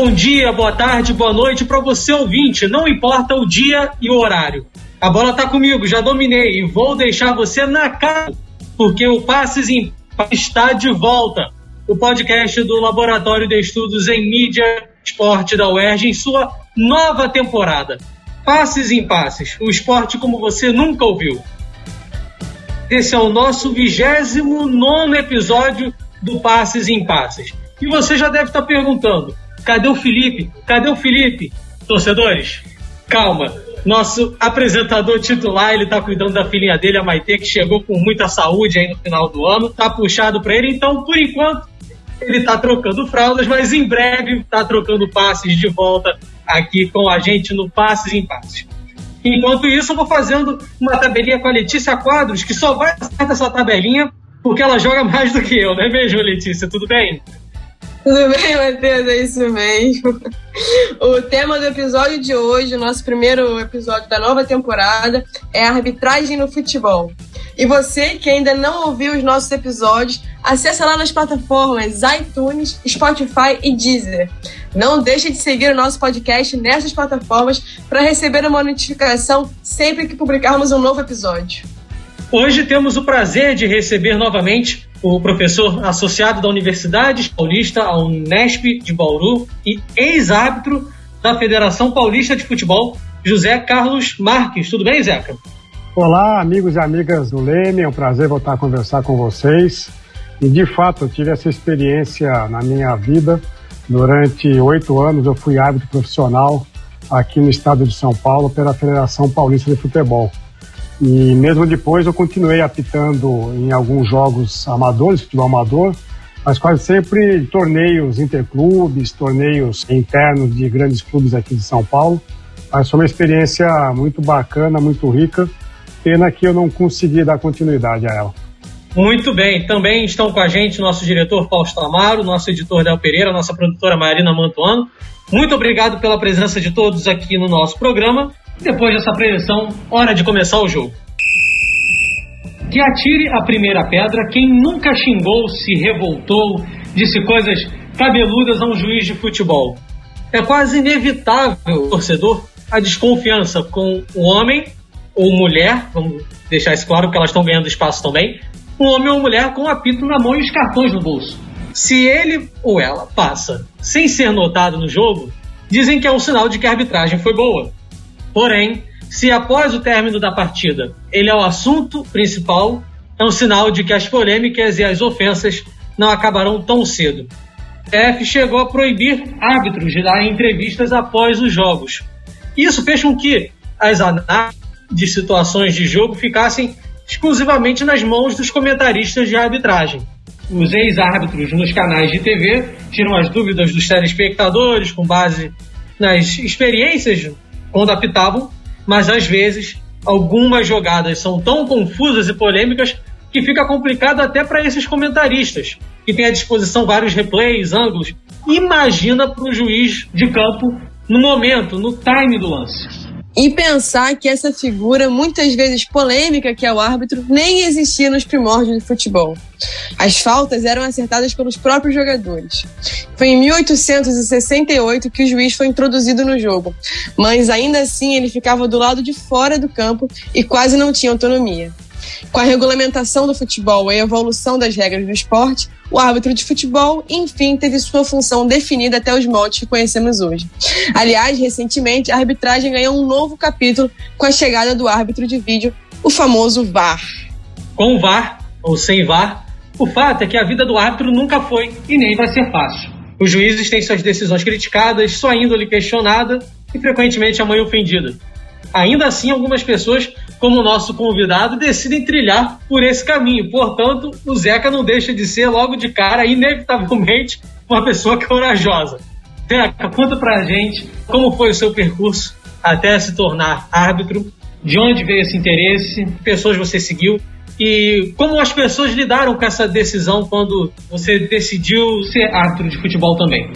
Bom dia, boa tarde, boa noite para você ouvinte, não importa o dia e o horário. A bola tá comigo, já dominei e vou deixar você na cara, porque o Passes em está de volta. O podcast do Laboratório de Estudos em Mídia Esporte da UERJ em sua nova temporada. Passes em Passes, o esporte como você nunca ouviu. Esse é o nosso 29 episódio do Passes em Passes. E você já deve estar perguntando: cadê o Felipe? Cadê o Felipe? Torcedores, calma. Nosso apresentador titular, ele tá cuidando da filhinha dele, a Maite, que chegou com muita saúde aí no final do ano. Tá puxado para ele, então, por enquanto, ele tá trocando fraldas, mas em breve tá trocando passes de volta aqui com a gente no Passes em Passes. Enquanto isso, eu vou fazendo uma tabelinha com a Letícia Quadros, que só vai acertar essa tabelinha porque ela joga mais do que eu, não é mesmo, Letícia? Tudo bem? Tudo bem, Matheus? É isso mesmo. O tema do episódio de hoje, o nosso primeiro episódio da nova temporada, é arbitragem no futebol. E você que ainda não ouviu os nossos episódios, acessa lá nas plataformas iTunes, Spotify e Deezer. Não deixe de seguir o nosso podcast nessas plataformas para receber uma notificação sempre que publicarmos um novo episódio. Hoje temos o prazer de receber novamente o professor associado da Universidade Paulista, a Unesp de Bauru, e ex-árbitro da Federação Paulista de Futebol, José Carlos Marques. Tudo bem, Zeca? Olá, amigos e amigas do Leme, é um prazer voltar a conversar com vocês. E de fato, eu tive essa experiência na minha vida. Durante oito anos, eu fui árbitro profissional aqui no estado de São Paulo pela Federação Paulista de Futebol. E mesmo depois eu continuei apitando em alguns jogos amadores, futebol amador, mas quase sempre torneios interclubes, torneios internos de grandes clubes aqui de São Paulo. Mas foi uma experiência muito bacana, muito rica. Pena que eu não consegui dar continuidade a ela. Muito bem, também estão com a gente nosso diretor Fausto Amaro, nosso editor Del Pereira, nossa produtora Marina Mantuano. Muito obrigado pela presença de todos aqui no nosso programa. Depois dessa preleção, hora de começar o jogo. Que atire a primeira pedra quem nunca xingou, se revoltou, disse coisas cabeludas a um juiz de futebol. É quase inevitável, torcedor, a desconfiança com o homem ou mulher, vamos deixar isso claro que elas estão ganhando espaço também, um homem ou mulher com o apito na mão e os cartões no bolso. Se ele ou ela passa sem ser notado no jogo, dizem que é um sinal de que a arbitragem foi boa. Porém, se após o término da partida ele é o assunto principal, é um sinal de que as polêmicas e as ofensas não acabarão tão cedo. A F chegou a proibir árbitros de dar entrevistas após os jogos. Isso fez com que as análises de situações de jogo ficassem exclusivamente nas mãos dos comentaristas de arbitragem. Os ex-árbitros nos canais de TV tiram as dúvidas dos telespectadores com base nas experiências quando apitavam, mas às vezes algumas jogadas são tão confusas e polêmicas que fica complicado até para esses comentaristas, que têm à disposição vários replays, ângulos. Imagina para o juiz de campo no momento, no time do lance. E pensar que essa figura, muitas vezes polêmica, que é o árbitro, nem existia nos primórdios do futebol. As faltas eram acertadas pelos próprios jogadores. Foi em 1868 que o juiz foi introduzido no jogo, mas ainda assim ele ficava do lado de fora do campo e quase não tinha autonomia. Com a regulamentação do futebol e a evolução das regras do esporte, o árbitro de futebol, enfim, teve sua função definida até os moldes que conhecemos hoje. Aliás, recentemente, a arbitragem ganhou um novo capítulo com a chegada do árbitro de vídeo, o famoso VAR. Com VAR ou sem VAR, o fato é que a vida do árbitro nunca foi e nem vai ser fácil. Os juízes têm suas decisões criticadas, sua índole questionada e frequentemente a mãe ofendida. Ainda assim, algumas pessoas, como o nosso convidado, decidem trilhar por esse caminho. Portanto, o Zeca não deixa de ser, logo de cara, inevitavelmente, uma pessoa corajosa. Zeca, conta pra gente como foi o seu percurso até se tornar árbitro, de onde veio esse interesse, que pessoas você seguiu e como as pessoas lidaram com essa decisão quando você decidiu ser árbitro de futebol também.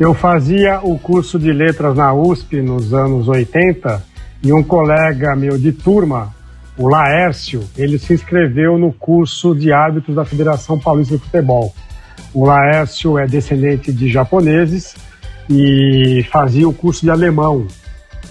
Eu fazia o curso de letras na USP nos anos 80 e um colega meu de turma, o Laércio, ele se inscreveu no curso de árbitros da Federação Paulista de Futebol. O Laércio é descendente de japoneses e fazia o curso de alemão.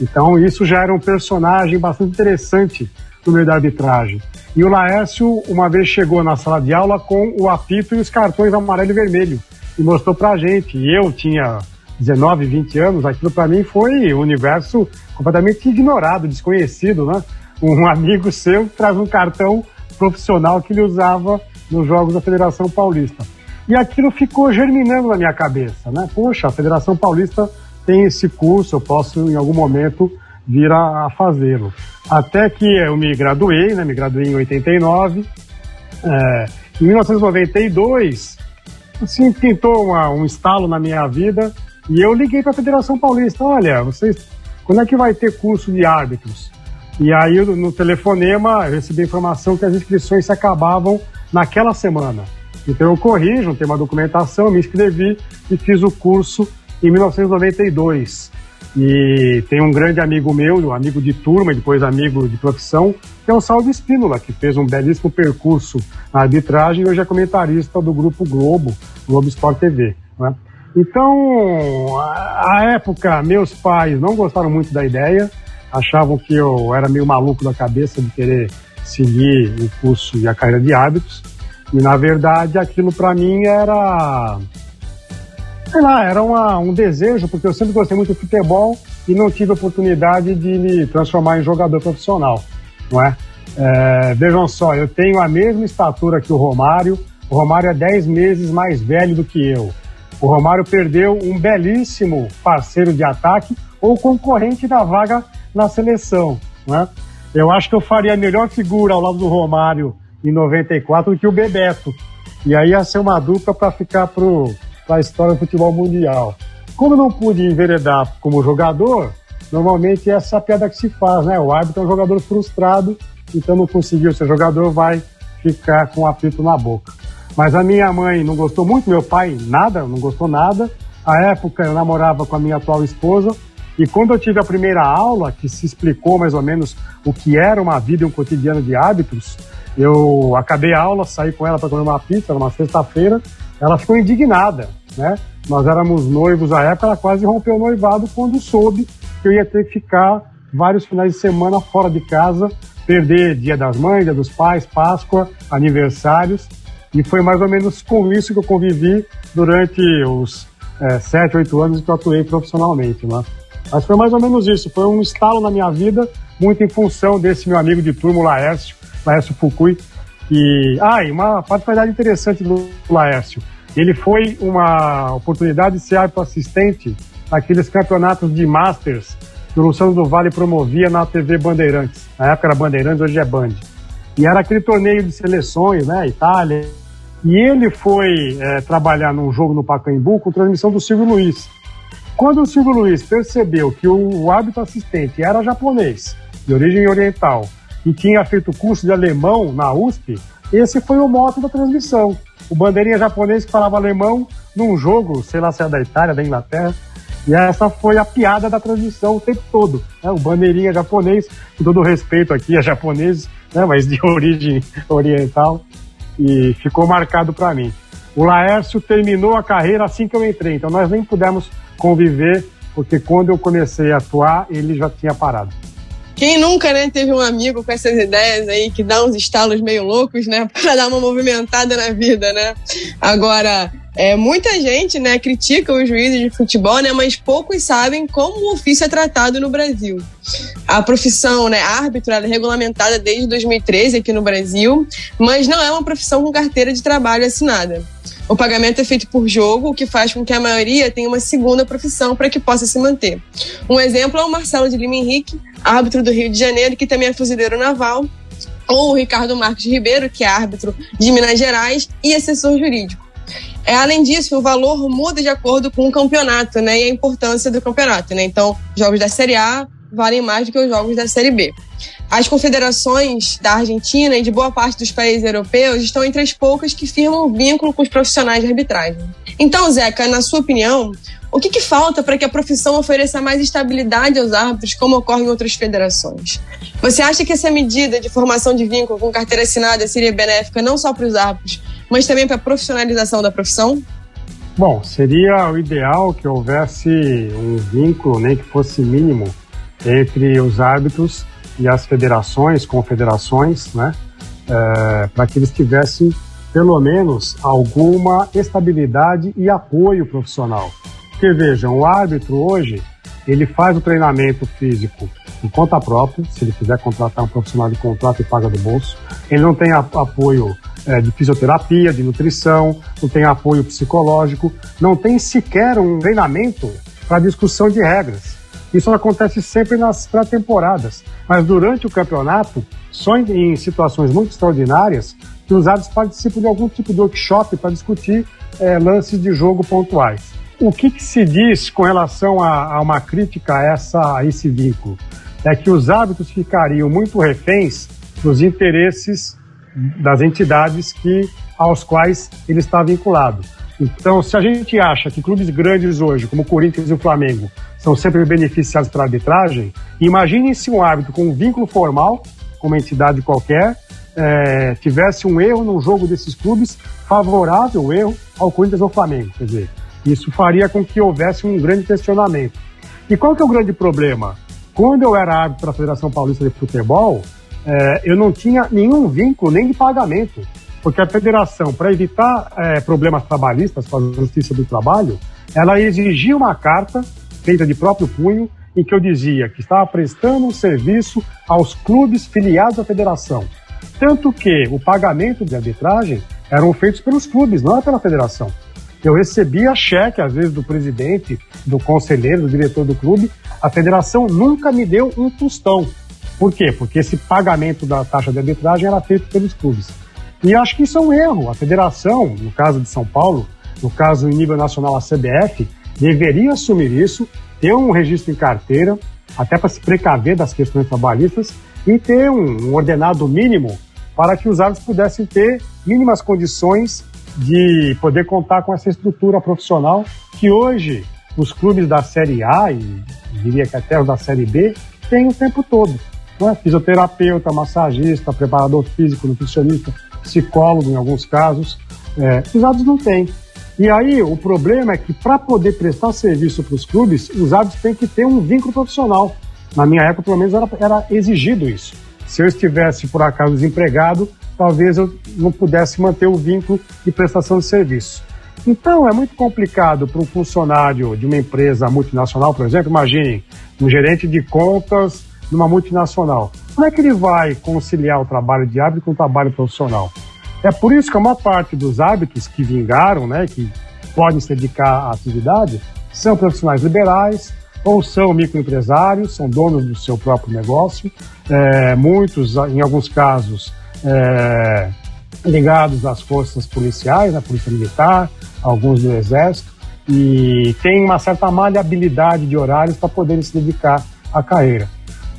Então isso já era um personagem bastante interessante no meio da arbitragem. E o Laércio uma vez chegou na sala de aula com o apito e os cartões amarelo e vermelho e mostrou pra gente. E eu tinha 19, 20 anos, aquilo para mim foi um universo completamente ignorado, desconhecido, né? Um amigo seu traz um cartão profissional que ele usava nos jogos da Federação Paulista. E aquilo ficou germinando na minha cabeça, né? Poxa, a Federação Paulista tem esse curso, eu posso em algum momento vir a, a fazê-lo. Até que eu me graduei, né? Me graduei em 89. É, em 1992, assim, pintou uma, um estalo na minha vida e eu liguei para a Federação Paulista. Olha, vocês, quando é que vai ter curso de árbitros? E aí, no telefonema, eu recebi a informação que as inscrições se acabavam naquela semana. Então eu corri, juntei uma documentação, me inscrevi e fiz o curso em 1992. E tem um grande amigo meu, um amigo de turma e depois amigo de profissão, que é o Salvo Espínola, que fez um belíssimo percurso na arbitragem e hoje é comentarista do Grupo Globo, Globo Sport TV. Né? Então, à época, meus pais não gostaram muito da ideia, achavam que eu era meio maluco da cabeça de querer seguir o curso e a carreira de árbitros. E na verdade aquilo para mim era. Sei lá, era uma, um desejo, porque eu sempre gostei muito de futebol e não tive oportunidade de me transformar em jogador profissional, não é? é vejam só, eu tenho a mesma estatura que o Romário, o Romário é 10 meses mais velho do que eu. O Romário perdeu um belíssimo parceiro de ataque ou concorrente da vaga na seleção. Né? Eu acho que eu faria a melhor figura ao lado do Romário em 94 do que o Bebeto. E aí ia ser uma dupla para ficar para a história do futebol mundial. Como não pude enveredar como jogador, normalmente é essa piada que se faz, né? O árbitro é um jogador frustrado, então não conseguiu ser jogador, vai ficar com o apito na boca. Mas a minha mãe não gostou muito, meu pai nada, não gostou nada. À época eu namorava com a minha atual esposa, e quando eu tive a primeira aula, que se explicou mais ou menos o que era uma vida e um cotidiano de hábitos, eu acabei a aula, saí com ela para comer uma pizza numa sexta-feira. Ela ficou indignada, né? Nós éramos noivos à época, ela quase rompeu o noivado quando soube que eu ia ter que ficar vários finais de semana fora de casa, perder Dia das Mães, Dia dos Pais, Páscoa, aniversários. E foi mais ou menos com isso que eu convivi durante os é, sete, oito anos que eu atuei profissionalmente. Né? Mas foi mais ou menos isso. Foi um estalo na minha vida, muito em função desse meu amigo de turma, o Laércio, Laércio Fukui. E, ah, e uma particularidade interessante do Laércio. Ele foi uma oportunidade de ser árbitro assistente naqueles campeonatos de Masters que o Luciano do Vale promovia na TV Bandeirantes. Na época era Bandeirantes, hoje é Band. E era aquele torneio de seleções, né? Itália. E ele foi é, trabalhar num jogo no Pacaembu com transmissão do Silvio Luiz. Quando o Silvio Luiz percebeu que o, o árbitro assistente era japonês, de origem oriental, e tinha feito curso de alemão na USP, esse foi o moto da transmissão. O bandeirinha japonês que falava alemão num jogo, sei lá se é da Itália, da Inglaterra, e essa foi a piada da transmissão o tempo todo. Né? O bandeirinha japonês, com todo respeito aqui a japoneses, né? mas de origem oriental, e ficou marcado para mim. O Laércio terminou a carreira assim que eu entrei, então nós nem pudemos conviver, porque quando eu comecei a atuar, ele já tinha parado. Quem nunca, né, teve um amigo com essas ideias aí que dá uns estalos meio loucos, né, para dar uma movimentada na vida, né? Agora, é, muita gente, né, critica os juízes de futebol, né, mas poucos sabem como o ofício é tratado no Brasil. A profissão, né, árbitro, é regulamentada desde 2013 aqui no Brasil, mas não é uma profissão com carteira de trabalho assinada. O pagamento é feito por jogo, o que faz com que a maioria tenha uma segunda profissão para que possa se manter. Um exemplo é o Marcelo de Lima Henrique, árbitro do Rio de Janeiro, que também é fuzileiro naval, ou o Ricardo Marques Ribeiro, que é árbitro de Minas Gerais e assessor jurídico. É, além disso, o valor muda de acordo com o campeonato né, e a importância do campeonato. Né? Então, jogos da Série A valem mais do que os jogos da Série B. As confederações da Argentina e de boa parte dos países europeus estão entre as poucas que firmam vínculo com os profissionais de arbitragem. Então, Zeca, na sua opinião, o que, que falta para que a profissão ofereça mais estabilidade aos árbitros, como ocorre em outras federações? Você acha que essa medida de formação de vínculo com carteira assinada seria benéfica não só para os árbitros, mas também para a profissionalização da profissão? Bom, seria o ideal que houvesse um vínculo, nem que fosse mínimo, entre os árbitros e as federações, confederações, né? É, para que eles tivessem pelo menos alguma estabilidade e apoio profissional. Porque vejam, o árbitro hoje ele faz o treinamento físico em conta própria, se ele quiser contratar um profissional de contrato e paga do bolso. Ele não tem apoio é, de fisioterapia, de nutrição, não tem apoio psicológico, não tem sequer um treinamento para discussão de regras. Isso acontece sempre nas pré-temporadas, mas durante o campeonato, só em, em situações muito extraordinárias, que os árbitros participam de algum tipo de workshop para discutir é, lances de jogo pontuais. O que, que, se diz com relação a, a uma crítica a, essa, a esse vínculo? É que os árbitros ficariam muito reféns dos interesses das entidades que, aos quais ele está vinculado. Então, se a gente acha que clubes grandes hoje, como o Corinthians e o Flamengo, são sempre beneficiados pela arbitragem, imagine se um árbitro com um vínculo formal, com uma entidade qualquer, é, tivesse um erro no jogo desses clubes favorável erro ao Corinthians ou Flamengo. Quer dizer, isso faria com que houvesse um grande questionamento. E qual que é o grande problema? Quando eu era árbitro da Federação Paulista de Futebol, é, eu não tinha nenhum vínculo nem de pagamento, porque a federação, para evitar é, problemas trabalhistas com a Justiça do Trabalho, ela exigia uma carta feita de próprio punho em que eu dizia que estava prestando um serviço aos clubes filiados à federação. Tanto que o pagamento de arbitragem eram feitos pelos clubes, não era pela federação. Eu recebia cheque, às vezes, do presidente, do conselheiro, do diretor do clube. A federação nunca me deu um tostão. Por quê? Porque esse pagamento da taxa de arbitragem era feito pelos clubes. E acho que isso é um erro. A federação, no caso de São Paulo, no caso em nível nacional a CBF, deveria assumir isso, ter um registro em carteira, até para se precaver das questões trabalhistas, e ter um, ordenado mínimo para que os árbitros pudessem ter mínimas condições de poder contar com essa estrutura profissional que hoje os clubes da Série A e diria que até os da Série B têm o tempo todo né? fisioterapeuta, massagista, preparador físico, nutricionista, psicólogo em alguns casos. É, os árbitros não têm. E aí o problema é que para poder prestar serviço para os clubes, os árbitros têm que ter um vínculo profissional. Na minha época, pelo menos, era, era exigido isso. Se eu estivesse, por acaso, desempregado, talvez eu não pudesse manter o vínculo de prestação de serviço. Então, é muito complicado para um funcionário de uma empresa multinacional, por exemplo, imaginem, um gerente de contas numa multinacional. Como é que ele vai conciliar o trabalho de árbitro com o trabalho profissional? É por isso que a maior parte dos hábitos que vingaram, né, que podem se dedicar à atividade, são profissionais liberais ou são microempresários, são donos do seu próprio negócio, é, muitos, em alguns casos, é, ligados às forças policiais, à polícia militar, alguns do exército, e tem uma certa maleabilidade de horários para poderem se dedicar à carreira.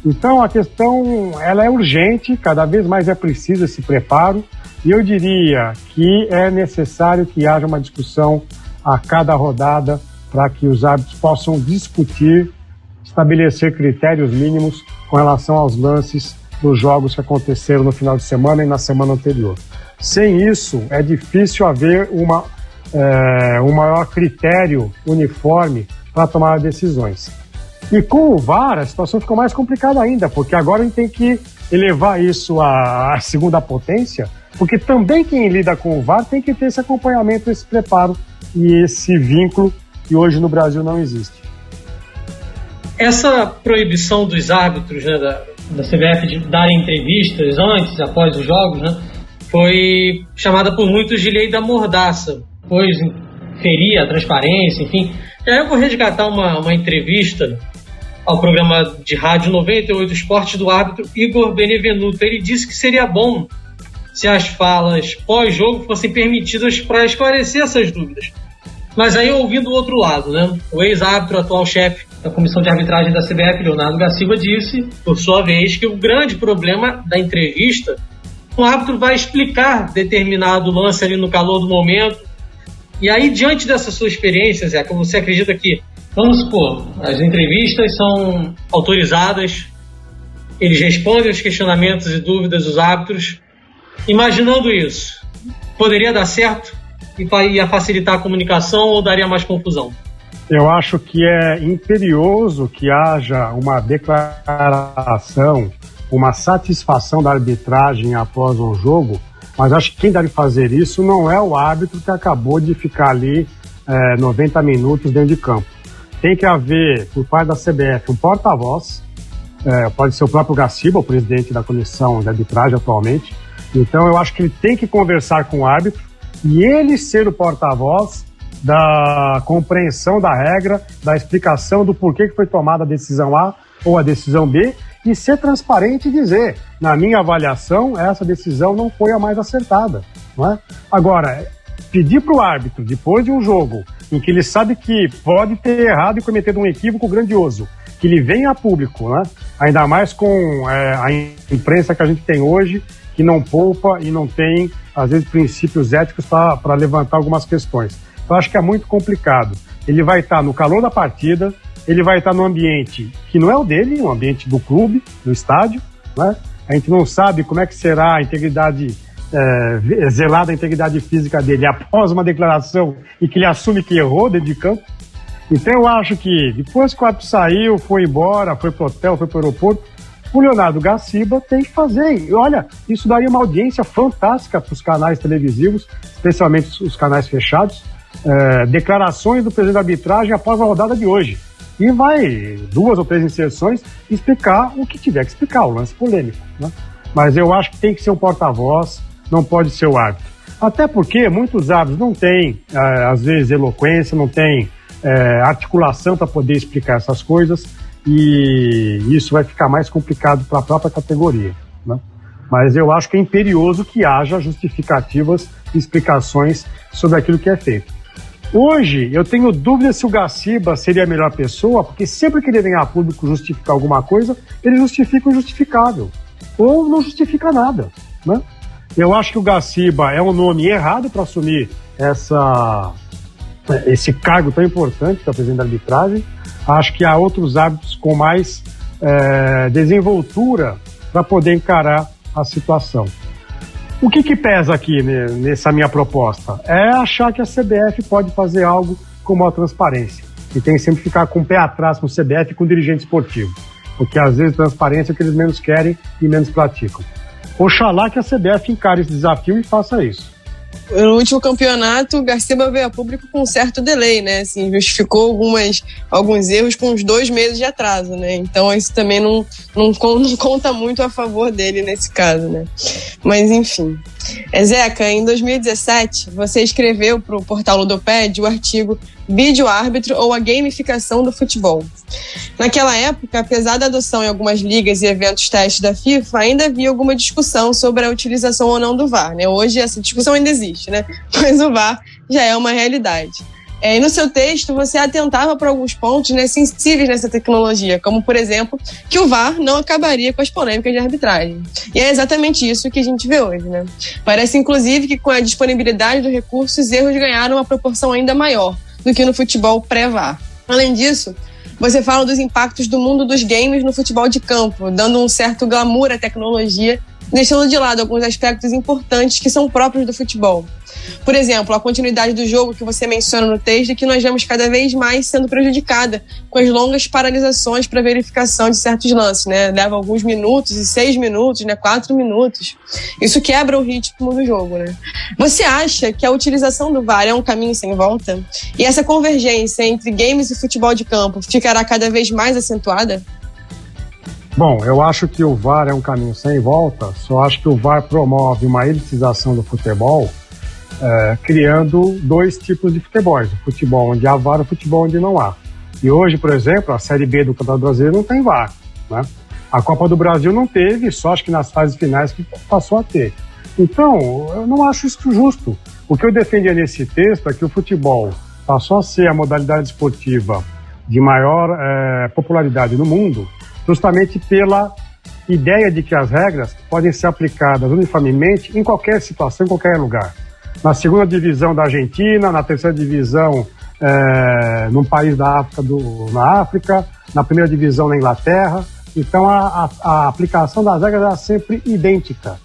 Então a questão ela é urgente, cada vez mais é preciso esse preparo e eu diria que é necessário que haja uma discussão a cada rodada para que os árbitros possam discutir, estabelecer critérios mínimos com relação aos lances dos jogos que aconteceram no final de semana e na semana anterior. Sem isso, é difícil haver uma, é, um maior critério uniforme para tomar decisões. E com o VAR, a situação ficou mais complicada ainda, porque agora a gente tem que elevar isso à, à segunda potência, porque também quem lida com o VAR tem que ter esse acompanhamento, esse preparo e esse vínculo que hoje no Brasil não existe. Essa proibição dos árbitros né, da, da CBF de darem entrevistas antes, após os jogos, né, foi chamada por muitos de lei da mordaça, pois feria a transparência, enfim. Aí eu vou resgatar uma, uma entrevista ao programa de rádio 98 Esportes do árbitro Igor Benevenuto. Ele disse que seria bom se as falas pós-jogo fossem permitidas para esclarecer essas dúvidas. Mas aí ouvindo o outro lado, né? O ex-árbitro, atual chefe da comissão de arbitragem da CBF, Leonardo Gaciba, disse, por sua vez, que o grande problema da entrevista, o árbitro vai explicar determinado lance ali no calor do momento. E aí, diante dessa sua experiência, Zé, como você acredita que Vamos supor, as entrevistas são autorizadas, eles respondem os questionamentos e dúvidas dos árbitros. Imaginando isso, poderia dar certo ia facilitar a comunicação ou daria mais confusão? Eu acho que é imperioso que haja uma declaração, uma satisfação da arbitragem após um jogo, mas acho que quem deve fazer isso não é o árbitro que acabou de ficar ali é, 90 minutos dentro de campo. Tem que haver, por parte da CBF, um porta-voz, é, pode ser o próprio Gaciba, o presidente da comissão de arbitragem atualmente. Então eu acho que ele tem que conversar com o árbitro e ele ser o porta-voz da compreensão da regra, da explicação do porquê que foi tomada a decisão A ou a decisão B e ser transparente e dizer, na minha avaliação, essa decisão não foi a mais acertada. Não é? Agora, pedir para o árbitro, depois de um jogo em que ele sabe que pode ter errado e cometido um equívoco grandioso, que ele venha a público, né? ainda mais com é, a imprensa que a gente tem hoje, que não poupa e não tem, às vezes, princípios éticos para levantar algumas questões. Eu acho que é muito complicado. Ele vai estar no calor da partida, ele vai estar no ambiente que não é o dele, o ambiente do clube, do estádio, né? A gente não sabe como é que será a integridade, é, zelada a integridade física dele após uma declaração e que ele assume que errou dentro de campo. Então eu acho que depois que o árbitro saiu, foi embora, foi pro hotel, foi pro aeroporto, o Leonardo Gaciba tem que fazer. E olha, isso daria uma audiência fantástica para os canais televisivos, especialmente os canais fechados. É, declarações do presidente da arbitragem após a rodada de hoje. E vai, duas ou três inserções, explicar o que tiver que explicar, o lance polêmico. Né? Mas eu acho que tem que ser um porta-voz, não pode ser o árbitro. Até porque muitos árbitros não têm, é, às vezes, eloquência, não têm é, articulação para poder explicar essas coisas e isso vai ficar mais complicado para a própria categoria. Né? Mas eu acho que é imperioso que haja justificativas e explicações sobre aquilo que é feito. Hoje, eu tenho dúvida se o Gaciba seria a melhor pessoa, porque sempre que ele vem a público justificar alguma coisa, ele justifica o injustificável. Ou não justifica nada. Né? Eu acho que o Gaciba é um nome errado para assumir essa, esse cargo tão importante que é o presidente da arbitragem. Acho que há outros hábitos com mais é, desenvoltura para poder encarar a situação. O que, que pesa aqui nessa minha proposta? É achar que a CBF pode fazer algo com a transparência. E tem que sempre ficar com o pé atrás com o CBF e com o dirigente esportivo. Porque às vezes transparência é o que eles menos querem e menos praticam. Oxalá que a CBF encare esse desafio e faça isso no último campeonato, o Garcia veio a público com um certo delay, né? Assim, justificou algumas, alguns erros com uns dois meses de atraso, né? Então isso também não, não, não conta muito a favor dele nesse caso, né? Mas enfim. É, Zeca, em 2017, você escreveu para o portal Ludoped o artigo Vídeo Árbitro ou a Gamificação do Futebol. Naquela época, apesar da adoção em algumas ligas e eventos testes da FIFA, ainda havia alguma discussão sobre a utilização ou não do VAR. Né? Hoje essa discussão ainda existe, né? mas o VAR já é uma realidade. É, no seu texto, você atentava para alguns pontos né, sensíveis nessa tecnologia, como, por exemplo, que o VAR não acabaria com as polêmicas de arbitragem. E é exatamente isso que a gente vê hoje. Né? Parece, inclusive, que com a disponibilidade do recurso, os erros ganharam uma proporção ainda maior do que no futebol pré-VAR. Além disso, você fala dos impactos do mundo dos games no futebol de campo, dando um certo glamour à tecnologia deixando de lado alguns aspectos importantes que são próprios do futebol. Por exemplo, a continuidade do jogo que você menciona no texto e que nós vemos cada vez mais sendo prejudicada com as longas paralisações para verificação de certos lances, né? Leva alguns minutos e seis minutos, né? Quatro minutos. Isso quebra o ritmo do jogo, né? Você acha que a utilização do VAR é um caminho sem volta? E essa convergência entre games e futebol de campo ficará cada vez mais acentuada? Bom, eu acho que o VAR é um caminho sem volta, só acho que o VAR promove uma elitização do futebol, é, criando dois tipos de futebol: o futebol onde há VAR e o futebol onde não há. E hoje, por exemplo, a Série B do Campeonato Brasileiro não tem VAR. Né? A Copa do Brasil não teve, só acho que nas fases finais que passou a ter. Então, eu não acho isso justo. O que eu defendia nesse texto é que o futebol passou a ser a modalidade esportiva de maior é, popularidade no mundo justamente pela ideia de que as regras podem ser aplicadas uniformemente em qualquer situação, em qualquer lugar. Na segunda divisão da Argentina, na terceira divisão é, num país da África, do, na África, na primeira divisão na Inglaterra. Então a, a, a aplicação das regras é sempre idêntica.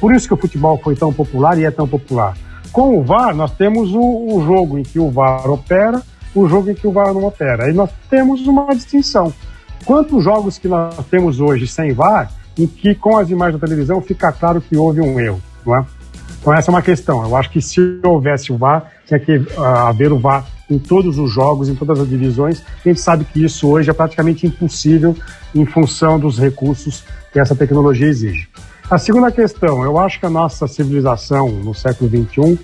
Por isso que o futebol foi tão popular e é tão popular. Com o VAR, nós temos o, o jogo em que o VAR opera, o jogo em que o VAR não opera. Aí nós temos uma distinção. Quantos jogos que nós temos hoje sem VAR, em que com as imagens da televisão fica claro que houve um erro, não é? Então essa é uma questão. Eu acho que se houvesse o VAR, tinha que uh, haver o VAR em todos os jogos, em todas as divisões. A gente sabe que isso hoje é praticamente impossível em função dos recursos que essa tecnologia exige. A segunda questão, eu acho que a nossa civilização no século XXI,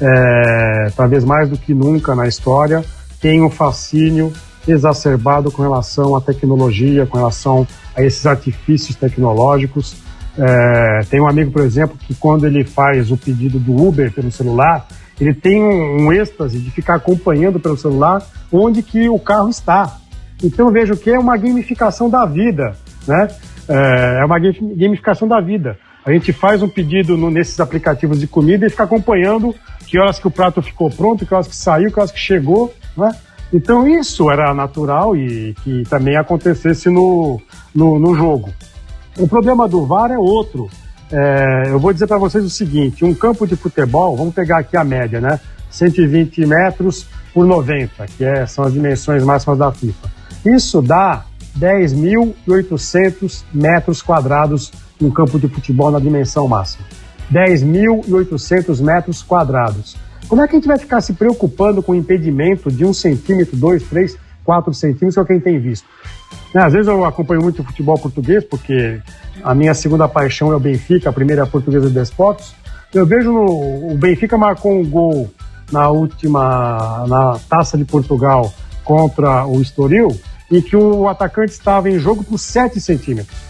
é, talvez mais do que nunca na história, tem um fascínio exacerbado com relação à tecnologia, com relação a esses artifícios tecnológicos. É, tem um amigo, por exemplo, que quando ele faz o pedido do Uber pelo celular, ele tem um, um êxtase de ficar acompanhando pelo celular onde que o carro está. Então vejo que é uma gamificação da vida, né? É, é uma gamificação da vida. A gente faz um pedido no, nesses aplicativos de comida e fica acompanhando que horas que o prato ficou pronto, que horas que saiu, que horas que chegou, né? Então isso era natural e que também acontecesse no, no, no jogo. O problema do VAR é outro. É, eu vou dizer para vocês o seguinte: um campo de futebol, vamos pegar aqui a média, né? 120 metros por 90, que é, são as dimensões máximas da FIFA. Isso dá 10.800 metros quadrados um campo de futebol na dimensão máxima. 10.800 metros quadrados. Como é que a gente vai ficar se preocupando com o impedimento de um centímetro, dois, três, quatro centímetros, que é o que a gente tem visto? Né, às vezes eu acompanho muito o futebol português, porque a minha segunda paixão é o Benfica, a primeira é a Portuguesa de Desportos. Eu vejo no, o Benfica marcou um gol na última, na Taça de Portugal contra o Estoril, em que o atacante estava em jogo por 7 centímetros.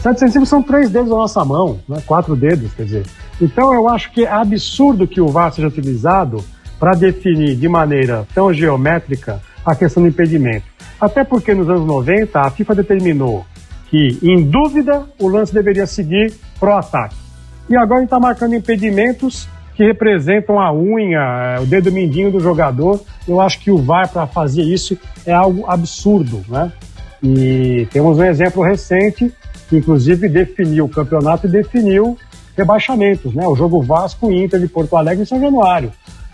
7 centímetros são três dedos da nossa mão, né? quatro dedos, quer dizer. Então eu acho que é absurdo que o VAR seja utilizado para definir de maneira tão geométrica a questão do impedimento. Até porque nos anos 90 a FIFA determinou que, em dúvida, o lance deveria seguir pro ataque. E agora está marcando impedimentos que representam a unha, o dedo mindinho do jogador. Eu acho que o VAR para fazer isso é algo absurdo, né? E temos um exemplo recente que inclusive definiu o campeonato e definiu rebaixamentos, né? O jogo Vasco Inter de Porto Alegre em São Januário.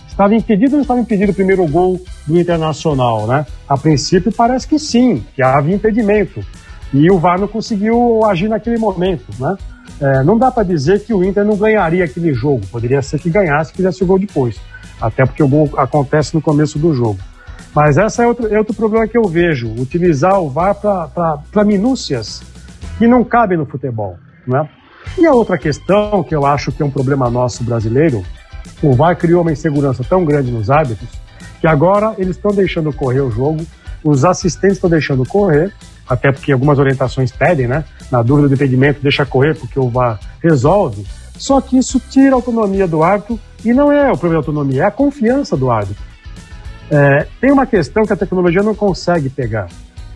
Estava impedido ou não estava impedido o primeiro gol do Internacional, né? A princípio parece que sim, que havia impedimento. E o VAR não conseguiu agir naquele momento, né? É, não dá para dizer que o Inter não ganharia aquele jogo. Poderia ser que ganhasse e fizesse o gol depois. Até porque o gol acontece no começo do jogo. Mas esse é outro, é outro problema que eu vejo. Utilizar o VAR para minúcias que não cabem no futebol. Né? E a outra questão, que eu acho que é um problema nosso brasileiro, o VAR criou uma insegurança tão grande nos árbitros que agora eles estão deixando correr o jogo, os assistentes estão deixando correr, até porque algumas orientações pedem, né? Na dúvida do impedimento, deixa correr porque o VAR resolve. Só que isso tira a autonomia do árbitro e não é o problema da autonomia, é a confiança do árbitro. É, tem uma questão que a tecnologia não consegue pegar,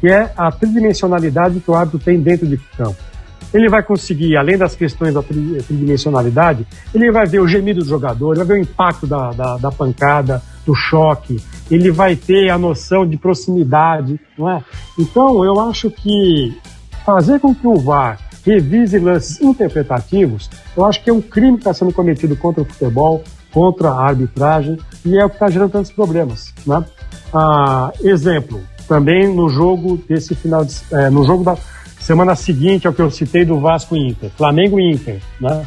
que é a tridimensionalidade que o árbitro tem dentro de campo ele vai conseguir, além das questões da tridimensionalidade, ele vai ver o gemido do jogador, ele vai ver o impacto da, da, da, pancada, do choque, ele vai ter a noção de proximidade, não é? Então, eu acho que fazer com que o VAR revise lances interpretativos, eu acho que é um crime que está sendo cometido contra o futebol, contra a arbitragem, e é o que está gerando tantos problemas, né? Ah, exemplo, também no jogo desse final de, é, no jogo da Semana seguinte ao que eu citei do Vasco Inter, Flamengo Inter, né?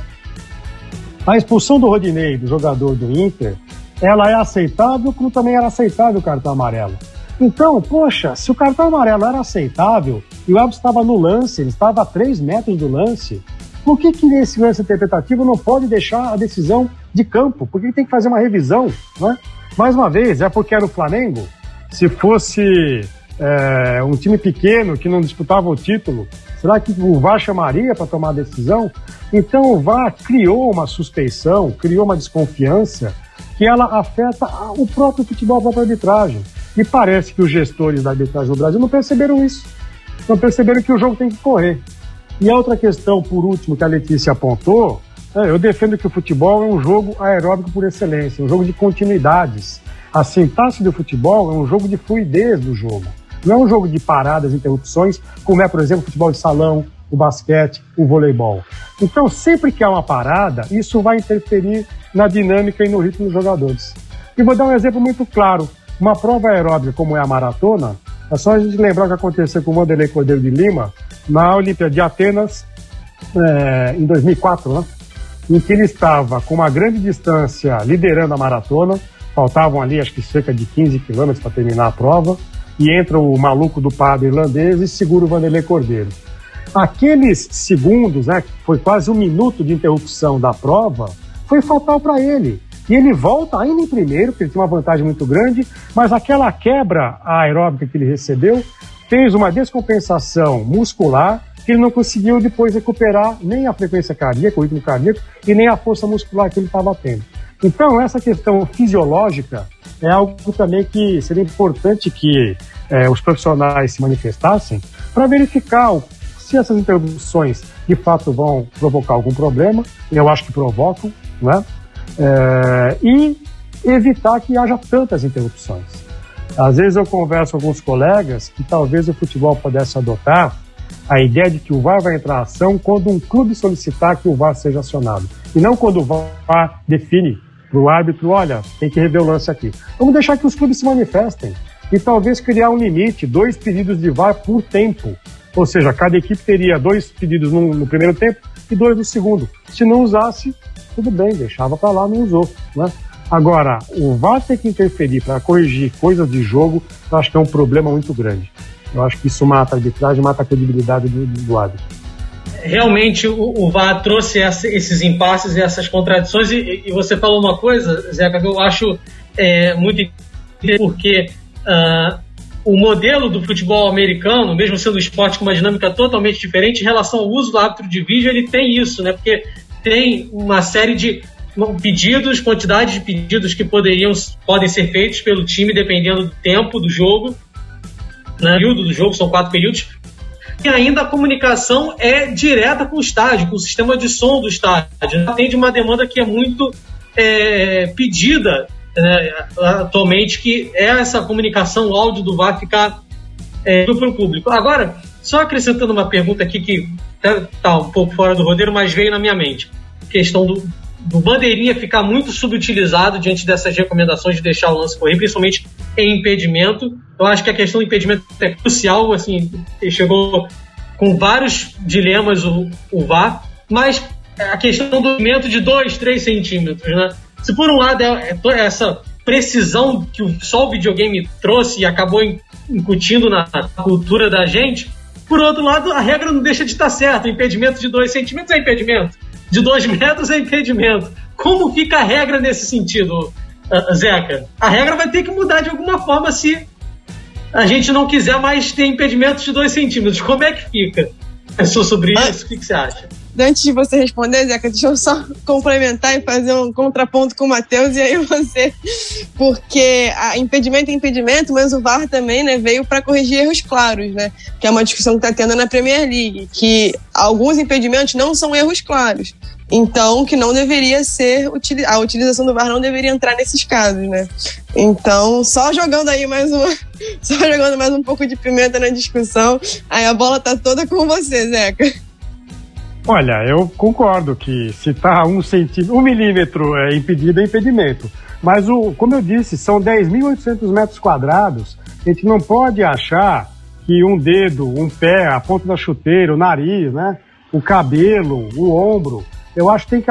A expulsão do Rodinei, do jogador do Inter, ela é aceitável como também era aceitável o cartão amarelo. Então, poxa, se o cartão amarelo era aceitável e o árbitro estava no lance, ele estava a 3 metros do lance, por que, que nesse lance interpretativo não pode deixar a decisão de campo? Por que tem que fazer uma revisão? Né? Mais uma vez, é porque era o Flamengo? Se fosse é, um time pequeno que não disputava o título, será que o VAR chamaria para tomar a decisão? Então o VAR criou uma suspeição, criou uma desconfiança que ela afeta o próprio futebol, a própria arbitragem. E parece que os gestores da arbitragem no Brasil não perceberam isso. Não perceberam que o jogo tem que correr. E a outra questão, por último, que a Letícia apontou, eu defendo que o futebol é um jogo aeróbico por excelência, um jogo de continuidades. A sintaxe do futebol é um jogo de fluidez do jogo. Não é um jogo de paradas, interrupções, como é, por exemplo, o futebol de salão, o basquete, o voleibol. Então, sempre que há uma parada, isso vai interferir na dinâmica e no ritmo dos jogadores. E vou dar um exemplo muito claro. Uma prova aeróbica como é a maratona, é só a gente lembrar o que aconteceu com o Wanderlei Cordeiro de Lima na Olimpíada de Atenas é, em 2004, né? Em que ele estava com uma grande distância liderando a maratona, faltavam ali acho que cerca de 15 quilômetros para terminar a prova, e entra o maluco do padre irlandês e segura o Vanderlei Cordeiro. Aqueles segundos, né, foi quase um minuto de interrupção da prova, foi fatal para ele. E ele volta ainda em primeiro, porque ele tinha uma vantagem muito grande, mas aquela quebra aeróbica que ele recebeu fez uma descompensação muscular que ele não conseguiu depois recuperar nem a frequência cardíaca, o ritmo cardíaco, e nem a força muscular que ele estava tendo. Então, essa questão fisiológica é algo também que seria importante que é, os profissionais se manifestassem para verificar se essas interrupções de fato vão provocar algum problema, eu acho que provocam, né? É, e evitar que haja tantas interrupções. Às vezes eu converso com alguns colegas que talvez o futebol pudesse adotar a ideia de que o VAR vai entrar em ação quando um clube solicitar que o VAR seja acionado. E não quando o VAR define para o árbitro, olha, tem que rever o lance aqui. Vamos deixar que os clubes se manifestem e talvez criar um limite, dois pedidos de VAR por tempo. Ou seja, cada equipe teria dois pedidos no, no primeiro tempo e dois no segundo. Se não usasse, tudo bem, deixava para lá, não usou. Né? Agora, o VAR ter que interferir para corrigir coisas de jogo, eu acho que é um problema muito grande. Eu acho que isso mata a arbitragem, mata a credibilidade do, do árbitro. Realmente o, o VAR trouxe essa, esses impasses e essas contradições, e, e, você falou uma coisa, Zeca, que eu acho é, muito interessante, porque uh, o modelo do futebol americano, mesmo sendo um esporte com uma dinâmica totalmente diferente, em relação ao uso do árbitro de vídeo, ele tem isso, né? Porque tem uma série de pedidos, quantidade de pedidos que poderiam podem ser feitos pelo time dependendo do tempo do jogo né, período do jogo, são quatro períodos, e ainda a comunicação é direta com o estádio, com o sistema de som do estádio. Atende uma demanda que é muito é, pedida né, atualmente, que é essa comunicação, o áudio do VAR ficar é, para o público. Agora, só acrescentando uma pergunta aqui que está tá um pouco fora do roteiro, mas veio na minha mente. Questão do, do bandeirinha ficar muito subutilizado diante dessas recomendações de deixar o lance correr, principalmente em impedimento. Eu acho que a questão do impedimento é crucial, assim, chegou com vários dilemas o, o VAR, mas a questão do movimento de 2, 3 centímetros, né? Se por um lado é, é essa precisão que só o videogame trouxe e acabou incutindo na cultura da gente, por outro lado, a regra não deixa de estar certa. Impedimento de 2 centímetros é impedimento de dois metros é impedimento. Como fica a regra nesse sentido, Zeca? A regra vai ter que mudar de alguma forma se a gente não quiser mais ter impedimentos de dois centímetros. Como é que fica? Pensou sobre ah. isso? O que, que você acha? Antes de você responder, Zeca, deixa eu só complementar e fazer um contraponto com o Matheus e aí você. Porque impedimento é impedimento, mas o VAR também né, veio para corrigir erros claros, né? Que é uma discussão que está tendo na Premier League, que alguns impedimentos não são erros claros. Então, que não deveria ser a utilização do VAR não deveria entrar nesses casos, né? Então, só jogando aí mais uma, só jogando mais um pouco de pimenta na discussão, aí a bola tá toda com você, Zeca. Olha, eu concordo que se está um centímetro, um milímetro é impedido, é impedimento. Mas, o, como eu disse, são 10.800 metros quadrados. A gente não pode achar que um dedo, um pé, a ponta da chuteira, o nariz, né? O cabelo, o ombro. Eu acho que tem que.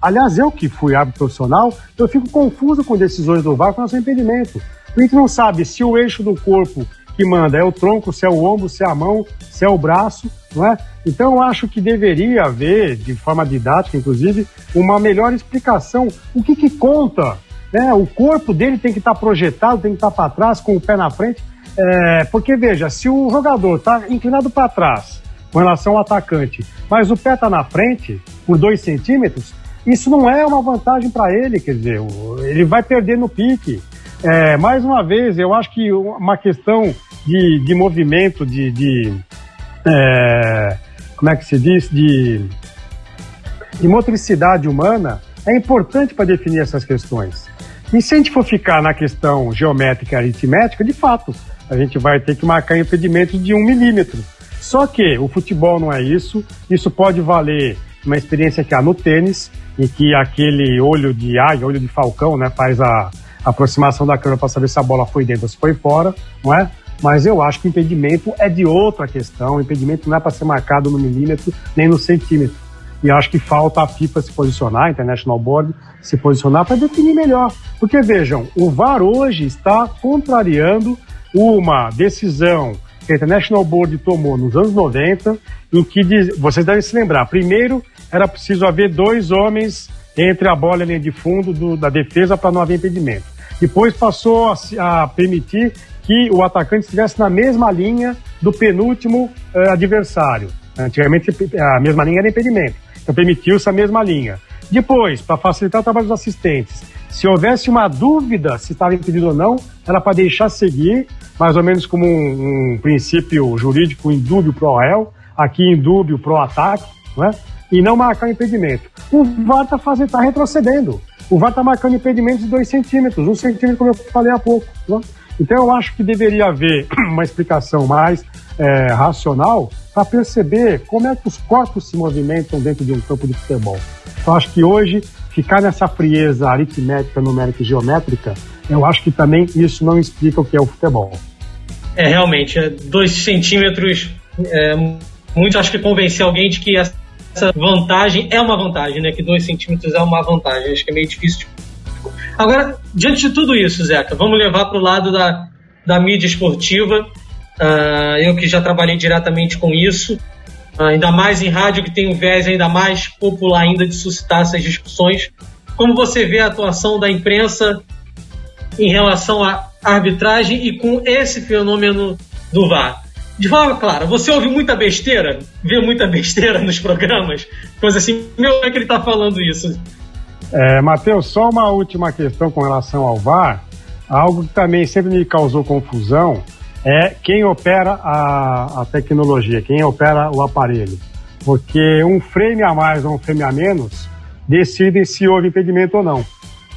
Aliás, eu que fui árbitro profissional, eu fico confuso com decisões do VAR com nosso impedimento. A gente não sabe se o eixo do corpo que manda é o tronco, se é o ombro, se é a mão, se é o braço, não é? Então eu acho que deveria haver, de forma didática, inclusive, uma melhor explicação. O que, que conta? Né? O corpo dele tem que estar projetado, tem que estar para trás, com o pé na frente. É, porque, veja, se o jogador está inclinado para trás com relação ao atacante, mas o pé está na frente por dois centímetros, isso não é uma vantagem para ele, quer dizer, ele vai perder no pique. É, mais uma vez, eu acho que uma questão de, de movimento, de, de é, como é que se diz, de, de motricidade humana, é importante para definir essas questões. E se a gente for ficar na questão geométrica e aritmética, de fato, a gente vai ter que marcar impedimentos de um milímetro. Só que o futebol não é isso. Isso pode valer uma experiência que há no tênis, em que aquele olho de águia, olho de falcão, né, faz a aproximação da câmera para saber se a bola foi dentro ou se foi fora, não é? Mas eu acho que impedimento é de outra questão. Impedimento não é para ser marcado no milímetro nem no centímetro. E acho que falta a FIFA se posicionar, a International Board se posicionar para definir melhor. Porque vejam, o VAR hoje está contrariando uma decisão que a International Board tomou nos anos 90, em que diz, vocês devem se lembrar, primeiro era preciso haver dois homens entre a bola e a linha de fundo do, da defesa para não haver impedimento. Depois passou a, a, permitir que o atacante estivesse na mesma linha do penúltimo uh, adversário. Antigamente a mesma linha era impedimento, então permitiu-se a mesma linha. Depois, para facilitar o trabalho dos assistentes, se houvesse uma dúvida se estava impedido ou não, era para deixar seguir, mais ou menos como um, um princípio jurídico indúbio pro réu, aqui indúbio pro ataque, né? e não marcar impedimento. O VAR está tá retrocedendo. O VAR está marcando impedimentos de 2 centímetros, 1 um centímetro, como eu falei há pouco. Né? Então eu acho que deveria haver uma explicação mais é, racional para perceber como é que os corpos se movimentam dentro de um campo de futebol. Então acho que hoje ficar nessa frieza aritmética, numérica e geométrica, eu acho que também isso não explica o que é o futebol. É, realmente, é dois centímetros, é, muito acho que convencer alguém de que essa vantagem é uma vantagem, né? Que dois centímetros é uma vantagem, acho que é meio difícil. Agora, diante de tudo isso, Zeca, vamos levar para o lado da, da mídia esportiva. Uh, eu que já trabalhei diretamente com isso, ainda mais em rádio, que tem um viés ainda mais popular ainda de suscitar essas discussões. Como você vê a atuação da imprensa em relação à arbitragem e com esse fenômeno do VAR? De forma clara, você ouve muita besteira, vê muita besteira nos programas, coisa assim, meu, é que ele está falando isso? É, Matheus, só uma última questão com relação ao VAR. Algo que também sempre me causou confusão é quem opera a, a tecnologia, quem opera o aparelho. Porque um frame a mais ou um frame a menos decidem se houve impedimento ou não.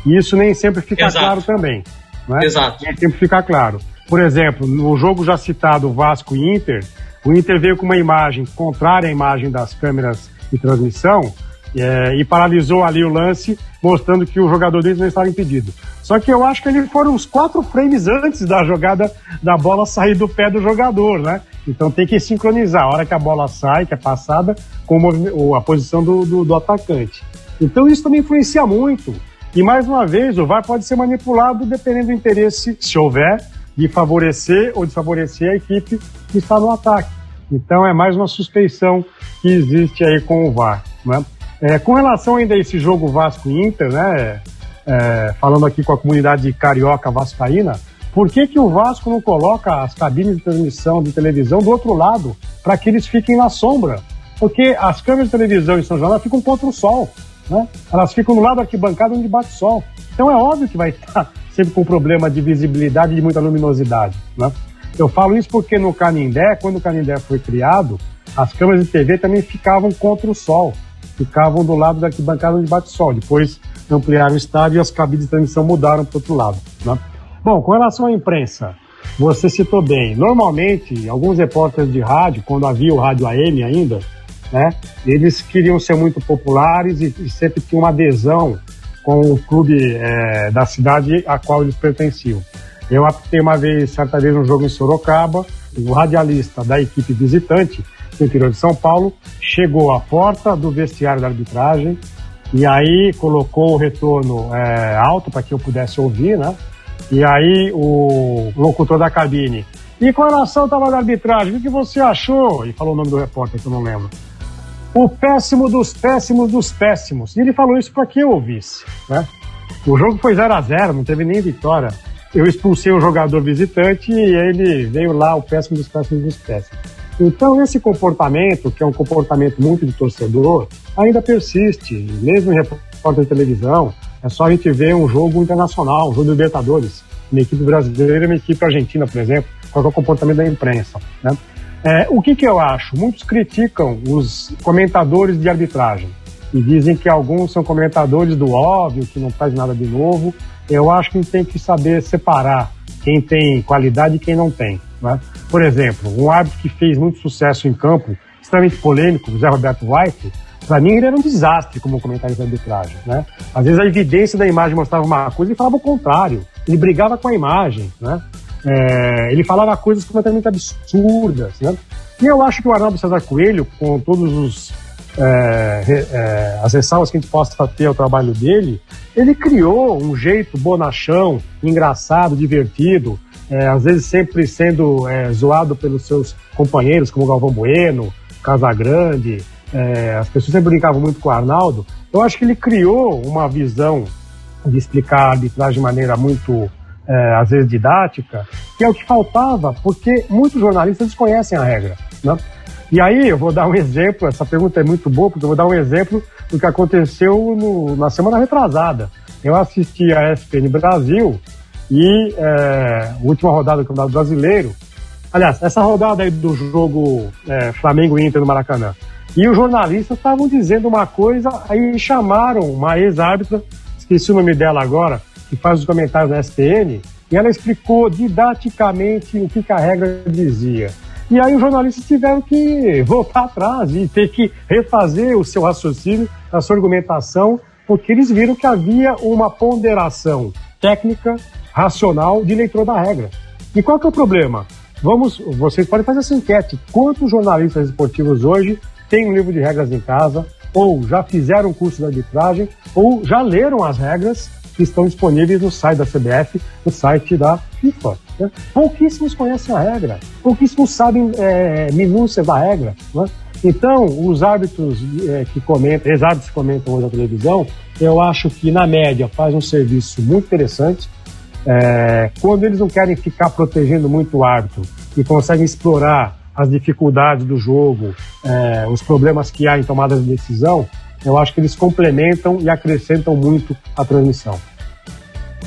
E isso nem sempre fica Exato. claro também. Né? Exato. Nem sempre fica claro. Por exemplo, no jogo já citado Vasco e Inter, o Inter veio com uma imagem contrária à imagem das câmeras de transmissão é, e paralisou ali o lance, mostrando que o jogador deles não estava impedido. Só que eu acho que ele foram uns quatro frames antes da jogada da bola sair do pé do jogador, né? Então tem que sincronizar a hora que a bola sai, que é passada, com a posição do, do, do atacante. Então isso também influencia muito. E mais uma vez, o VAR pode ser manipulado dependendo do interesse, se houver, de favorecer ou desfavorecer a equipe que está no ataque. Então é mais uma suspeição que existe aí com o VAR. Né? É, com relação ainda a esse jogo Vasco Inter, né, é, falando aqui com a comunidade carioca vascaína, por que, que o Vasco não coloca as cabines de transmissão de televisão do outro lado, para que eles fiquem na sombra? Porque as câmeras de televisão em São João ficam contra o sol, né? elas ficam no lado da arquibancada onde bate sol. Então é óbvio que vai estar sempre com problema de visibilidade e de muita luminosidade. Né? Eu falo isso porque no Canindé, quando o Canindé foi criado, as câmeras de TV também ficavam contra o sol ficavam do lado da arquibancada onde bate sol. Depois ampliaram o estádio e as cabines de transmissão mudaram para outro lado. Né? Bom, com relação à imprensa, você citou bem. Normalmente, alguns repórteres de rádio, quando havia o rádio AM ainda, né, eles queriam ser muito populares e, e sempre tinham uma adesão com o clube é, da cidade a qual eles pertenciam. Eu apitei uma vez, certa vez, um jogo em Sorocaba, o radialista da equipe visitante do interior de São Paulo, chegou à porta do vestiário da arbitragem e aí colocou o retorno é, alto para que eu pudesse ouvir, né? E aí o locutor da cabine. E com relação ao trabalho da arbitragem, o que você achou? E falou o nome do repórter, que eu não lembro. O péssimo dos péssimos dos péssimos. E ele falou isso para que eu ouvisse, né? O jogo foi 0 a 0 não teve nem vitória. Eu expulsei o jogador visitante e ele veio lá, o péssimo dos péssimos dos péssimos. Então, esse comportamento, que é um comportamento muito de torcedor, ainda persiste. Mesmo em repórter de televisão, é só a gente ver um jogo internacional, um jogo de Libertadores, uma equipe brasileira e uma equipe argentina, por exemplo, qual é o comportamento da imprensa. Né? É, o que, que eu acho? Muitos criticam os comentadores de arbitragem e dizem que alguns são comentadores do óbvio, que não faz nada de novo. Eu acho que tem que saber separar quem tem qualidade e quem não tem. Né? Por exemplo, um árbitro que fez muito sucesso em campo, extremamente polêmico, o Zé Roberto White, para mim ele era um desastre como comentarista de arbitragem. Né? Às vezes a evidência da imagem mostrava uma coisa e falava o contrário. Ele brigava com a imagem. Né? É, ele falava coisas completamente absurdas. Né? E eu acho que o Arnaldo César Coelho, com todos os é, é, as ressalvas que a gente possa ter ao trabalho dele, ele criou um jeito bonachão, engraçado, divertido, é, às vezes sempre sendo é, zoado pelos seus companheiros, como Galvão Bueno, Casagrande, é, as pessoas sempre brincavam muito com o Arnaldo. Eu acho que ele criou uma visão de explicar a arbitragem de maneira muito, é, às vezes, didática, que é o que faltava, porque muitos jornalistas desconhecem a regra. Né? E aí eu vou dar um exemplo, essa pergunta é muito boa, porque eu vou dar um exemplo do que aconteceu no, na semana retrasada. Eu assisti a ESPN Brasil e é, última rodada do Campeonato Brasileiro. Aliás, essa rodada aí do jogo é, Flamengo Inter no Maracanã. E os jornalistas estavam dizendo uma coisa, aí chamaram uma ex-árbitra, esqueci o nome dela agora, que faz os comentários na SPN, e ela explicou didaticamente o que, que a regra dizia. E aí os jornalistas tiveram que voltar atrás e ter que refazer o seu raciocínio, a sua argumentação, porque eles viram que havia uma ponderação técnica, racional de leitor da regra. E qual que é o problema? Vamos, vocês podem fazer essa enquete. Quantos jornalistas esportivos hoje têm um livro de regras em casa, ou já fizeram um curso de arbitragem, ou já leram as regras que estão disponíveis no site da CBF, no site da FIFA. Né? Pouquíssimos conhecem a regra, pouquíssimos sabem é, minúcias da regra. Né? Então, os árbitros é, que comentam, ex-árbitros que comentam hoje na televisão, eu acho que, na média, faz um serviço muito interessante. É, quando eles não querem ficar protegendo muito o árbitro e conseguem explorar as dificuldades do jogo, é, os problemas que há em tomadas de decisão, eu acho que eles complementam e acrescentam muito a transmissão.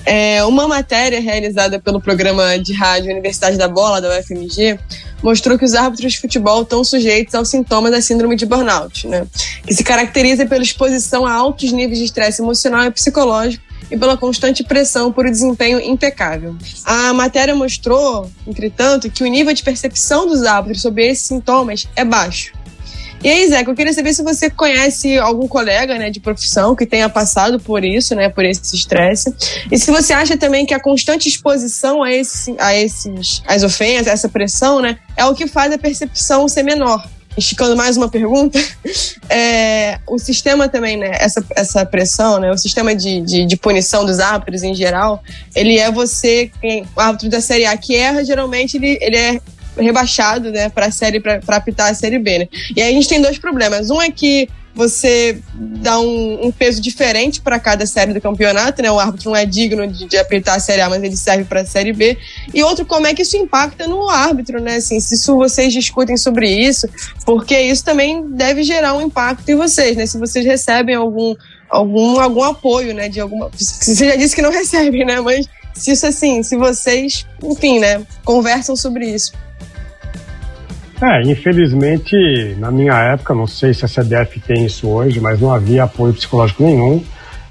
É, uma matéria realizada pelo programa de rádio Universidade da Bola, da UFMG, mostrou que os árbitros de futebol estão sujeitos aos sintomas da síndrome de burnout, né? que se caracteriza pela exposição a altos níveis de estresse emocional e psicológico e pela constante pressão por um desempenho impecável. A matéria mostrou, entretanto, que o nível de percepção dos árbitros sobre esses sintomas é baixo. E aí, Zé, eu queria saber se você conhece algum colega né, de profissão que tenha passado por isso, né, por esse estresse. E se você acha também que a constante exposição a, esse, a esses as ofensas, essa pressão, né, é o que faz a percepção ser menor. Esticando mais uma pergunta, é, o sistema também, né, essa, essa pressão, né, o sistema de, de, de punição dos árbitros em geral, ele é você, quem, o árbitro da Série A que erra, geralmente ele, ele é rebaixado, né, para a série para apitar a série B, né? E aí a gente tem dois problemas. Um é que você dá um, um peso diferente para cada série do campeonato, né? O árbitro não é digno de, de apitar a série A, mas ele serve para a série B. E outro, como é que isso impacta no árbitro, né? Assim, se isso vocês discutem sobre isso, porque isso também deve gerar um impacto em vocês, né? Se vocês recebem algum algum algum apoio, né? De alguma, você já disse que não recebe, né? Mas se isso assim, se vocês, enfim, né? Conversam sobre isso. É, infelizmente, na minha época, não sei se a CDF tem isso hoje, mas não havia apoio psicológico nenhum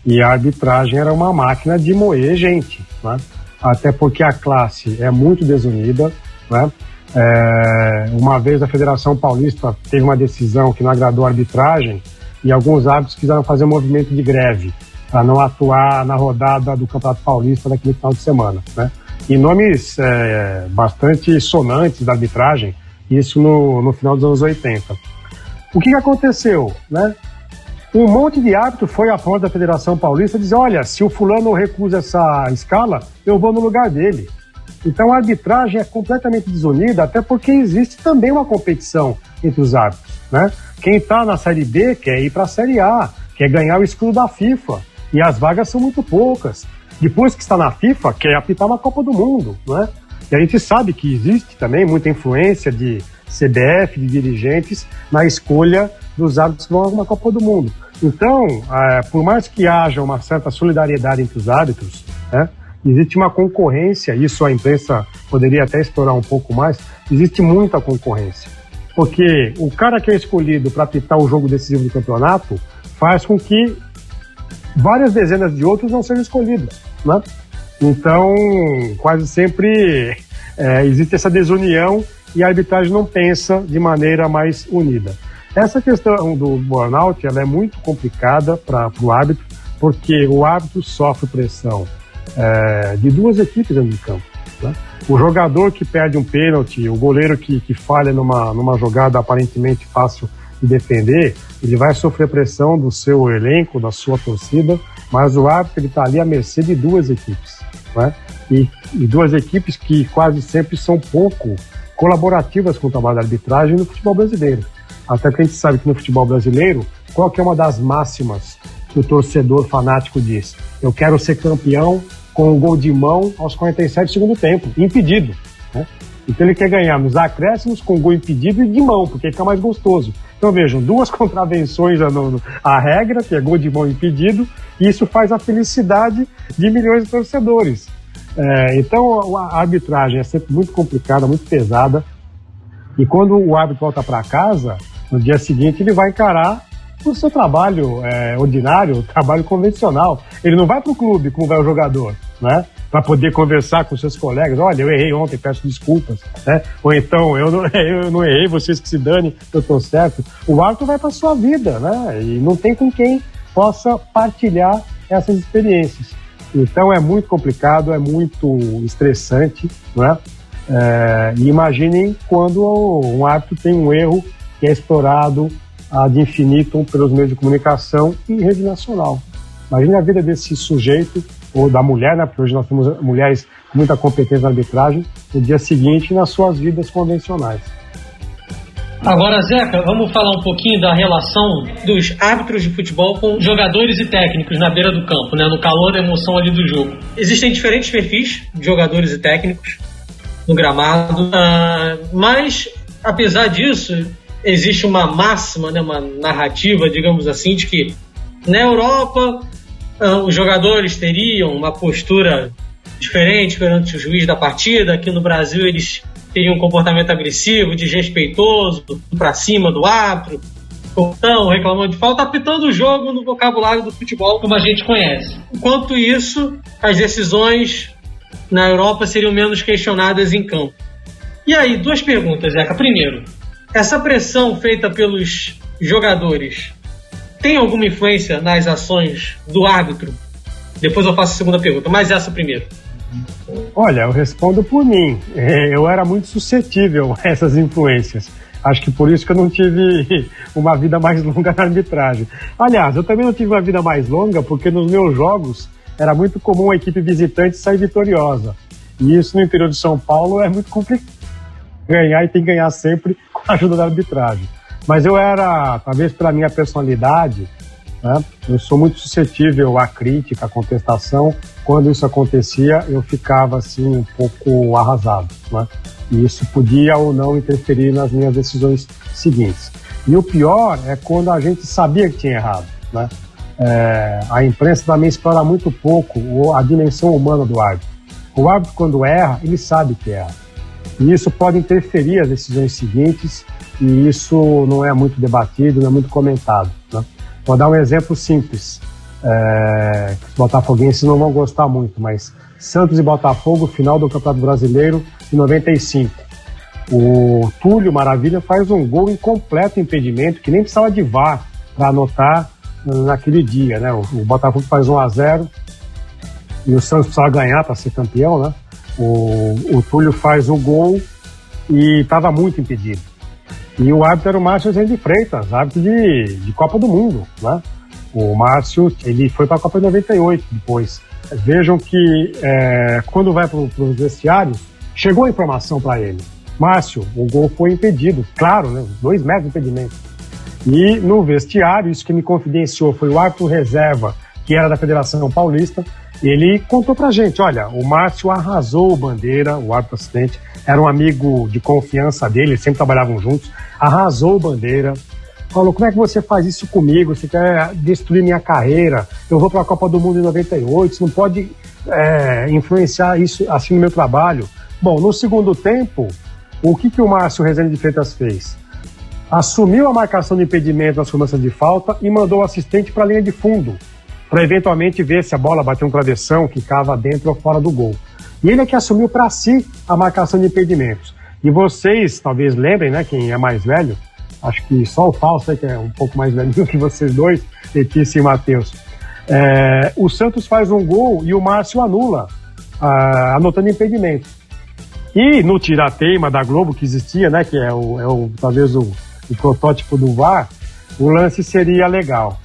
e a arbitragem era uma máquina de moer gente, né? Até porque a classe é muito desunida, né? É, uma vez a Federação Paulista teve uma decisão que não agradou a arbitragem e alguns árbitros quiseram fazer um movimento de greve para não atuar na rodada do Campeonato Paulista daquele final de semana, né? E nomes é, bastante sonantes da arbitragem, isso no, no final dos anos 80. O que, que aconteceu? Né? Um monte de árbitro foi à porta da Federação Paulista dizer: olha, se o fulano recusa essa escala, eu vou no lugar dele. Então a arbitragem é completamente desunida, até porque existe também uma competição entre os árbitros. Né? Quem está na Série B quer ir para a Série A, quer ganhar o escudo da FIFA, e as vagas são muito poucas. Depois que está na FIFA, quer apitar uma Copa do Mundo. Né? E a gente sabe que existe também muita influência de CBF, de dirigentes, na escolha dos árbitros que vão a uma Copa do Mundo. Então, é, por mais que haja uma certa solidariedade entre os árbitros, né, existe uma concorrência, isso a imprensa poderia até explorar um pouco mais, existe muita concorrência. Porque o cara que é escolhido para apitar o jogo decisivo do campeonato faz com que várias dezenas de outros não sejam escolhidos, né? Então, quase sempre é, existe essa desunião e a arbitragem não pensa de maneira mais unida. Essa questão do burnout ela é muito complicada para o árbitro, porque o árbitro sofre pressão é, de duas equipes dentro de campo. Né? O jogador que perde um pênalti, o goleiro que, que falha numa, numa jogada aparentemente fácil de defender, ele vai sofrer pressão do seu elenco, da sua torcida, mas o árbitro está ali à mercê de duas equipes. Né? E, e, duas equipes que quase sempre são pouco colaborativas com o trabalho da arbitragem no futebol brasileiro. Até que a gente sabe que no futebol brasileiro, qual que é uma das máximas que o torcedor fanático diz? Eu quero ser campeão com um gol de mão aos 47 do segundo tempo, impedido. Né? Então ele quer ganhar nos acréscimos com gol impedido e de mão, porque fica mais gostoso. Então vejam, duas contravenções à regra, que é gol de mão impedido, e isso faz a felicidade de milhões de torcedores. É, então a arbitragem é sempre muito complicada, muito pesada, e quando o árbitro volta para casa, no dia seguinte ele vai encarar o seu trabalho é, ordinário, trabalho convencional. Ele não vai para o clube como vai o jogador, né? Para poder conversar com seus colegas. Olha, eu errei ontem, peço desculpas, né? Ou então, eu não, eu não errei, vocês que se dane, eu estou certo. O árbitro vai para sua vida, né? E não tem com quem possa partilhar essas experiências. Então é muito complicado, é muito estressante, né? É, imaginem quando um árbitro tem um erro que é explorado ad infinitum pelos meios de comunicação e rede nacional. Imagine a vida desse sujeito, ou da mulher, né, porque hoje nós temos mulheres com muita competência na arbitragem, no dia seguinte nas suas vidas convencionais. Agora, Zeca, vamos falar um pouquinho da relação dos árbitros de futebol com jogadores e técnicos na beira do campo, né, no calor da emoção ali do jogo. Existem diferentes perfis de jogadores e técnicos no gramado, uh, mas apesar disso, existe uma máxima, né, uma narrativa, digamos assim, de que na Europa uh, os jogadores teriam uma postura diferente perante o juiz da partida. Aqui no Brasil eles teriam um comportamento agressivo, desrespeitoso, para cima do árbitro, portão, reclamando de falta, apitando o jogo no vocabulário do futebol como a gente conhece. Enquanto isso, as decisões na Europa seriam menos questionadas em campo. E aí, duas perguntas, Zeca. Primeiro, essa pressão feita pelos jogadores tem alguma influência nas ações do árbitro? Depois eu faço a segunda pergunta, mas essa primeiro. Olha, eu respondo por mim. Eu era muito suscetível a essas influências. Acho que por isso que eu não tive uma vida mais longa na arbitragem. Aliás, eu também não tive uma vida mais longa porque nos meus jogos era muito comum a equipe visitante sair vitoriosa. E isso no interior de São Paulo é muito complicado ganhar e tem que ganhar sempre com a ajuda da arbitragem. Mas eu era, talvez pela minha personalidade, né, eu sou muito suscetível à crítica, à contestação. Quando isso acontecia, eu ficava assim um pouco arrasado. Né? E isso podia ou não interferir nas minhas decisões seguintes. E o pior é quando a gente sabia que tinha errado. Né? É, a imprensa também explora muito pouco a dimensão humana do árbitro. O árbitro, quando erra, ele sabe que erra. E isso pode interferir as decisões seguintes, e isso não é muito debatido, não é muito comentado. Né? Vou dar um exemplo simples. É, os botafoguenses não vão gostar muito, mas Santos e Botafogo, final do Campeonato Brasileiro de 95. O Túlio Maravilha faz um gol em completo impedimento, que nem precisava de VAR para anotar naquele dia. Né? O, o Botafogo faz 1 a 0 e o Santos precisava ganhar para ser campeão, né? O, o Túlio faz o gol e estava muito impedido. E o árbitro era o Márcio Rezende Freitas, árbitro de, de Copa do Mundo, né? O Márcio, ele foi para a Copa de 98 depois. Vejam que é, quando vai para os vestiários, chegou a informação para ele. Márcio, o gol foi impedido, claro, né? Dois metros de impedimento. E no vestiário, isso que me confidenciou foi o árbitro reserva, que era da Federação Paulista, ele contou pra gente, olha, o Márcio arrasou o Bandeira, o árbitro assistente, era um amigo de confiança dele, sempre trabalhavam juntos, arrasou o Bandeira, falou, como é que você faz isso comigo? Você quer destruir minha carreira? Eu vou para a Copa do Mundo em 98, você não pode é, influenciar isso assim no meu trabalho. Bom, no segundo tempo, o que, que o Márcio Rezende de Freitas fez? Assumiu a marcação de impedimento nas cobranças de falta e mandou o assistente para a linha de fundo para eventualmente ver se a bola bateu um travessão, ficava dentro ou fora do gol. E ele é que assumiu para si a marcação de impedimentos. E vocês talvez lembrem, né, quem é mais velho, acho que só o Fausto, que é um pouco mais velho que vocês dois, Letícia e Matheus. É, o Santos faz um gol e o Márcio anula, ah, anotando impedimento. E no tirateima da Globo que existia, né, que é, o, é o talvez o, o protótipo do VAR, o lance seria legal.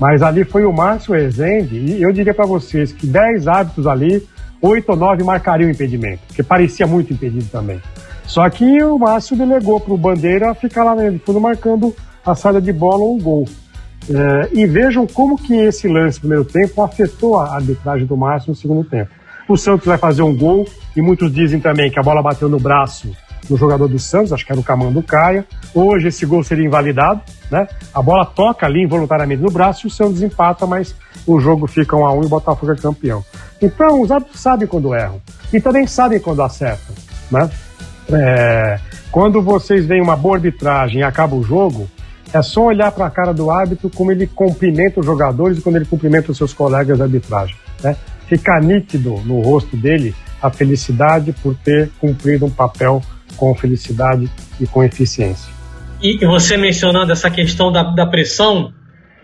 Mas ali foi o Márcio Rezende, e eu diria para vocês que 10 árbitros ali, 8 ou 9 marcariam impedimento, porque parecia muito impedido também. Só que o Márcio delegou para o Bandeira ficar lá no fundo marcando a saída de bola ou um gol. É, e vejam como que esse lance no primeiro tempo afetou a arbitragem do Márcio no segundo tempo. O Santos vai fazer um gol, e muitos dizem também que a bola bateu no braço do jogador do Santos, acho que era o Camando Caia. Hoje esse gol seria invalidado, né? A bola toca ali involuntariamente no braço e o Santos empata, mas o jogo fica um a um e o Botafogo é campeão. Então, os árbitros sabem quando erram e também sabem quando acertam, né? É, quando vocês veem uma boa arbitragem e acaba o jogo, é só olhar para a cara do árbitro como ele cumprimenta os jogadores e quando ele cumprimenta os seus colegas de arbitragem. Né? Fica nítido no rosto dele a felicidade por ter cumprido um papel com felicidade e com eficiência. E você mencionando essa questão da, da pressão,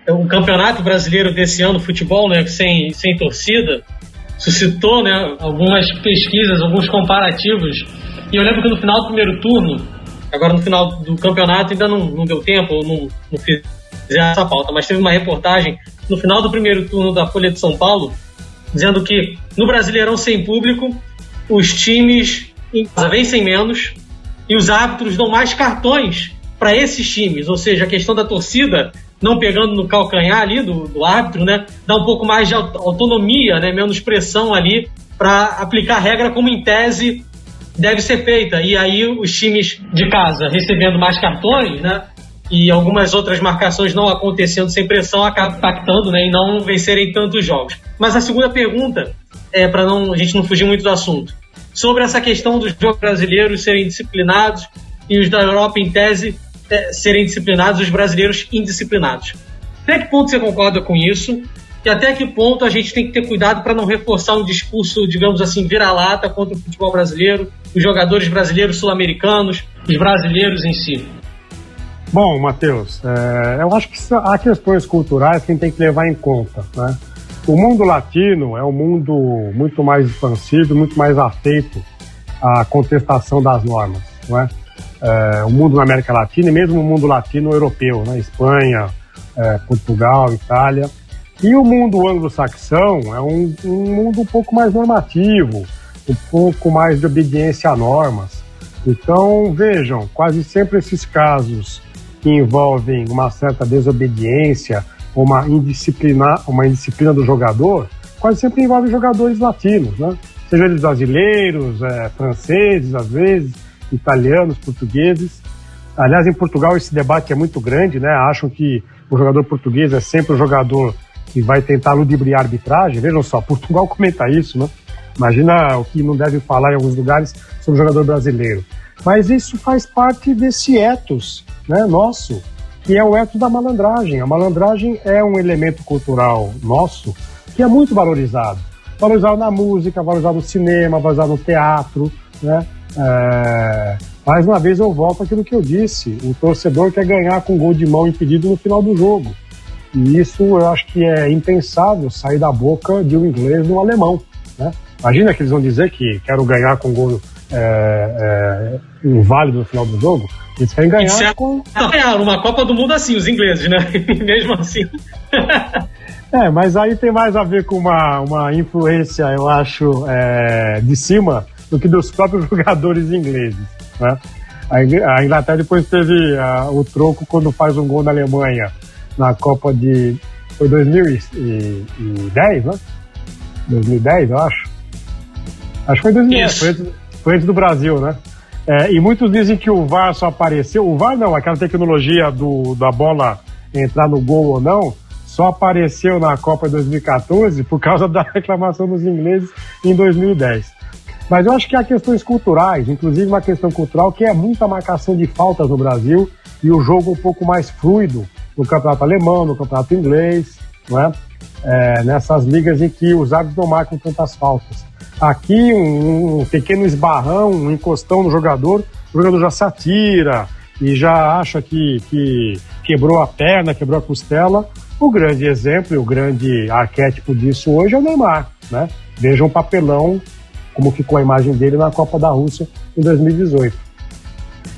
o campeonato brasileiro desse ano, futebol, né, sem, sem torcida, suscitou né, algumas pesquisas, alguns comparativos. E eu lembro que no final do primeiro turno, agora no final do campeonato ainda não, não deu tempo, não, não fiz essa pauta, mas teve uma reportagem no final do primeiro turno da Folha de São Paulo dizendo que no Brasileirão sem público os times vencem menos e os árbitros dão mais cartões para esses times, ou seja, a questão da torcida não pegando no calcanhar ali do, do árbitro, né, dá um pouco mais de autonomia, né, menos pressão ali para aplicar a regra como em tese deve ser feita. E aí os times de casa recebendo mais cartões, né, e algumas outras marcações não acontecendo sem pressão acabam impactando, né, e não vencerem tantos jogos. Mas a segunda pergunta é para não a gente não fugir muito do assunto sobre essa questão dos jogos brasileiros serem disciplinados e os da Europa, em tese, é, serem disciplinados, os brasileiros indisciplinados. Até que ponto você concorda com isso? E até que ponto a gente tem que ter cuidado para não reforçar um discurso, digamos assim, vira-lata contra o futebol brasileiro, os jogadores brasileiros sul-americanos, os brasileiros em si? Bom, Matheus, é, eu acho que há questões culturais que a gente tem que levar em conta. Né? O mundo latino é um mundo muito mais expansivo, muito mais afeito à contestação das normas, não é? é o mundo na América Latina e mesmo o mundo latino-europeu, né? Espanha, é, Portugal, Itália. E o mundo anglo-saxão é um, um mundo um pouco mais normativo, um pouco mais de obediência a normas. Então, vejam, quase sempre esses casos que envolvem uma certa desobediência, uma indisciplina, uma indisciplina do jogador, quase sempre envolve jogadores latinos, né? Sejam eles brasileiros, é, franceses, às vezes, italianos, portugueses. Aliás, em Portugal esse debate é muito grande, né? Acham que o jogador português é sempre o jogador que vai tentar ludibriar a arbitragem. Vejam só, Portugal comenta isso, né? Imagina o que não deve falar em alguns lugares sobre o jogador brasileiro. Mas isso faz parte desse ethos né, nosso, que é o ethos da malandragem. A malandragem é um elemento cultural nosso que é muito valorizado. Valorizado na música, valorizado no cinema, valorizado no teatro, né? É... Mais uma vez eu volto àquilo que eu disse: o torcedor quer ganhar com gol de mão impedido no final do jogo. E isso eu acho que é impensável sair da boca de um inglês no alemão. Né? Imagina que eles vão dizer que quero ganhar com gol é, é, inválido no final do jogo. Eles querem ganhar é com. Ganharam uma Copa do Mundo assim, os ingleses, né? Mesmo assim. é, mas aí tem mais a ver com uma, uma influência, eu acho, é, de cima do que dos próprios jogadores ingleses. Né? A Inglaterra depois teve uh, o troco quando faz um gol na Alemanha na Copa de. Foi 2010, né? 2010, eu acho. Acho que foi 2010, foi antes, foi antes do Brasil, né? É, e muitos dizem que o VAR só apareceu. O VAR não, aquela tecnologia do, da bola entrar no gol ou não, só apareceu na Copa 2014 por causa da reclamação dos ingleses em 2010. Mas eu acho que há questões culturais, inclusive uma questão cultural que é muita marcação de faltas no Brasil e o jogo um pouco mais fluido no campeonato alemão, no campeonato inglês, não é? é, nessas ligas em que os árbitros não marcam tantas faltas. Aqui, um, um, pequeno esbarrão, um encostão no jogador, o jogador já se atira e já acha que, que quebrou a perna, quebrou a costela. O grande exemplo e o grande arquétipo disso hoje é o Neymar. Né? Veja um papelão, como ficou a imagem dele na Copa da Rússia em 2018.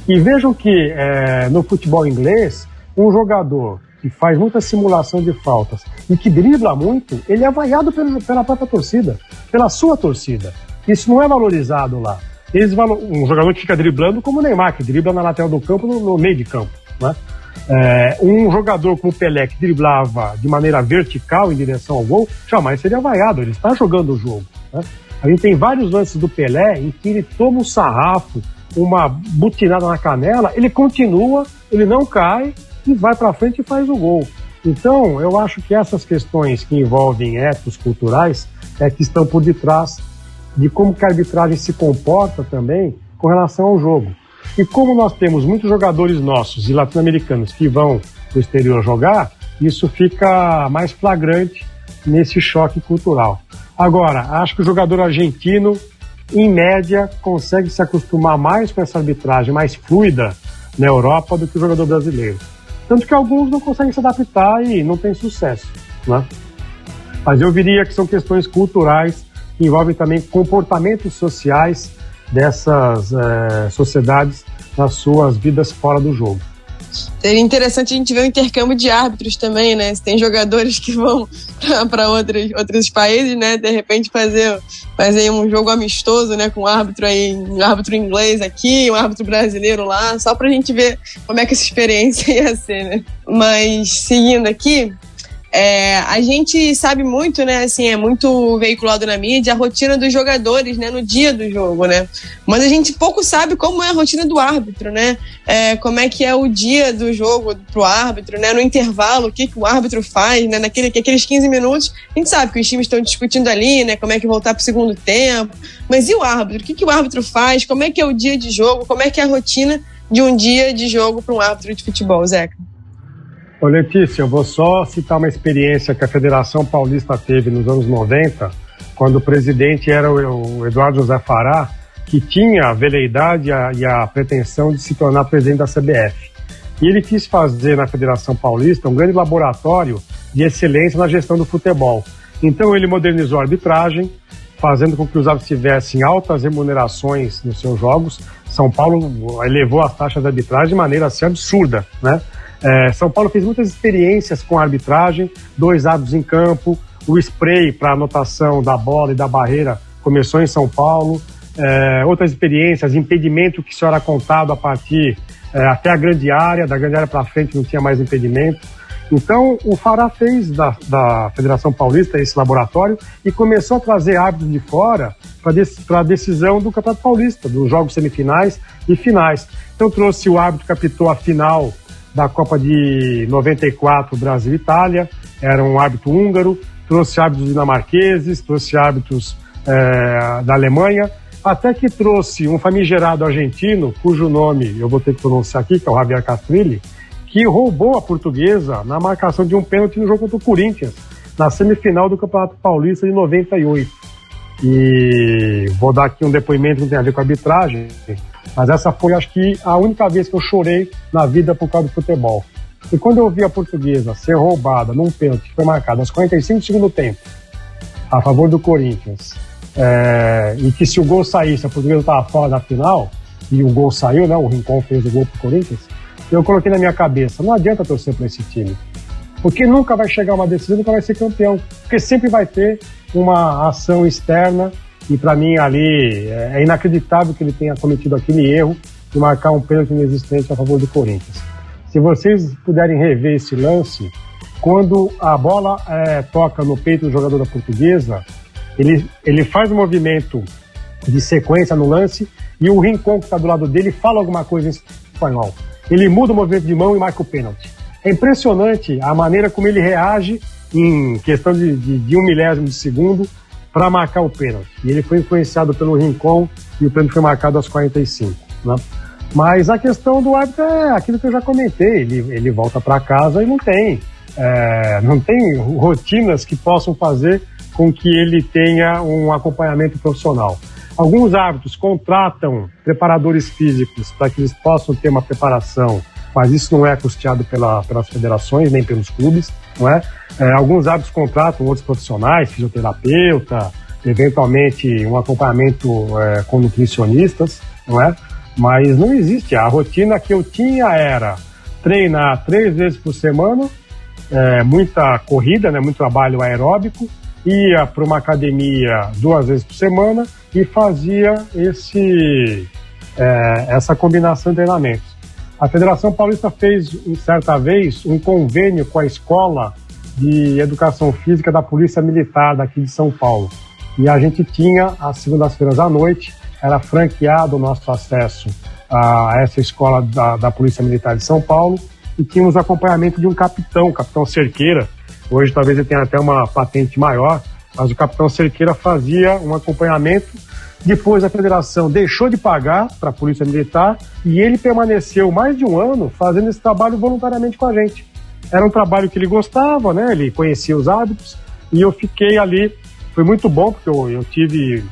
E vejam que é, no futebol inglês, um jogador que faz muita simulação de faltas e que dribla muito, ele é vaiado pela, pela própria torcida, pela sua torcida. Isso não é valorizado lá. Eles um jogador que fica driblando como o Neymar, que dribla na lateral do campo, no, no meio de campo. Né? É, um jogador como o Pelé, que driblava de maneira vertical em direção ao gol, jamais seria vaiado, ele está jogando o jogo. Né? A gente tem vários lances do Pelé em que ele toma um sarrafo, uma butinada na canela, ele continua, ele não cai, e vai para frente e faz o gol. Então, eu acho que essas questões que envolvem etos culturais é que estão por detrás de como que a arbitragem se comporta também com relação ao jogo. E como nós temos muitos jogadores nossos e latino-americanos que vão para o exterior jogar, isso fica mais flagrante nesse choque cultural. Agora, acho que o jogador argentino, em média, consegue se acostumar mais com essa arbitragem mais fluida na Europa do que o jogador brasileiro. Tanto que alguns não conseguem se adaptar e não têm sucesso. Né? Mas eu diria que são questões culturais que envolvem também comportamentos sociais dessas é, sociedades nas suas vidas fora do jogo. Seria interessante a gente ver o intercâmbio de árbitros também, né? Se tem jogadores que vão para outros, outros países, né? De repente fazer, fazer um jogo amistoso, né? Com um árbitro aí, um árbitro inglês aqui, um árbitro brasileiro lá, só para a gente ver como é que essa experiência ia ser, né? Mas seguindo aqui, é, a gente sabe muito, né? Assim, é muito veiculado na mídia a rotina dos jogadores, né? No dia do jogo, né? Mas a gente pouco sabe como é a rotina do árbitro, né? É, como é que é o dia do jogo pro árbitro, né? No intervalo, o que, que o árbitro faz, né? Naquele, aqueles 15 minutos, a gente sabe que os times estão discutindo ali, né? Como é que voltar pro segundo tempo. Mas e o árbitro? O que, que o árbitro faz? Como é que é o dia de jogo? Como é que é a rotina de um dia de jogo para um árbitro de futebol, Zeca? Ô Letícia, eu vou só citar uma experiência que a Federação Paulista teve nos anos 90, quando o presidente era o Eduardo José Fará, que tinha a veleidade e a pretensão de se tornar presidente da CBF. E ele quis fazer na Federação Paulista um grande laboratório de excelência na gestão do futebol. Então ele modernizou a arbitragem, fazendo com que os árbitros tivessem altas remunerações nos seus jogos. São Paulo elevou as taxas de arbitragem de maneira assim absurda, né? É, São Paulo fez muitas experiências com arbitragem, dois árbitros em campo, o spray para anotação da bola e da barreira começou em São Paulo. É, outras experiências, impedimento que só era contado a partir é, até a grande área, da grande área para frente não tinha mais impedimento. Então, o Fará fez da, da Federação Paulista esse laboratório e começou a trazer árbitros de fora para a decisão do Campeonato Paulista, dos jogos semifinais e finais. Então, trouxe o árbitro que apitou a final da Copa de 94 Brasil Itália, era um árbitro húngaro, trouxe árbitros dinamarqueses, trouxe árbitros é, da Alemanha, até que trouxe um famigerado argentino, cujo nome eu vou ter que pronunciar aqui, que é o Javier Castrilli, que roubou a portuguesa na marcação de um pênalti no jogo contra o Corinthians, na semifinal do Campeonato Paulista de 98. E vou dar aqui um depoimento que tem a ver com a arbitragem, mas essa foi, acho que, a única vez que eu chorei na vida por causa do futebol. E quando eu vi a portuguesa ser roubada num pênalti que foi marcado aos 45 do segundo tempo, a favor do Corinthians, é, e que se o gol saísse, a portuguesa estava fora da final, e o gol saiu, né? O Rincon fez o gol pro Corinthians. Eu coloquei na minha cabeça, não adianta torcer para esse time. Porque nunca vai chegar uma decisão, nunca vai ser campeão. Porque sempre vai ter uma ação externa e para mim ali é, é inacreditável que ele tenha cometido aquele erro de marcar um pênalti inexistente a favor do Corinthians. Se vocês puderem rever esse lance, quando a bola é, toca no peito do jogador da portuguesa, ele, ele faz um movimento de sequência no lance e o Rincon que está do lado dele fala alguma coisa em espanhol. Ele muda o movimento de mão e marca o pênalti. É impressionante a maneira como ele reage em questão de, de, de um milésimo de segundo para marcar o pênalti. E ele foi influenciado pelo Rincon e o pênalti foi marcado aos 45. Né? Mas a questão do árbitro é aquilo que eu já comentei: ele, ele volta para casa e não tem é, não tem rotinas que possam fazer com que ele tenha um acompanhamento profissional. Alguns árbitros contratam preparadores físicos para que eles possam ter uma preparação, mas isso não é custeado pela, pelas federações nem pelos clubes, não é? é alguns árbitros contratam outros profissionais, fisioterapeuta, eventualmente um acompanhamento é, com nutricionistas, não é? Mas não existe. A rotina que eu tinha era treinar três vezes por semana, é, muita corrida, né, muito trabalho aeróbico, ia para uma academia duas vezes por semana e fazia esse, é, essa combinação de treinamentos. A Federação Paulista fez, certa vez, um convênio com a Escola de Educação Física da Polícia Militar daqui de São Paulo. E a gente tinha, às segundas-feiras à noite, era franqueado o nosso acesso a essa escola da, da Polícia Militar de São Paulo e tínhamos acompanhamento de um capitão, capitão Cerqueira. Hoje talvez ele tenha até uma patente maior, mas o capitão Cerqueira fazia um acompanhamento. Depois a federação deixou de pagar para a Polícia Militar e ele permaneceu mais de um ano fazendo esse trabalho voluntariamente com a gente. Era um trabalho que ele gostava, né? Ele conhecia os hábitos e eu fiquei ali. Foi muito bom porque eu, eu tive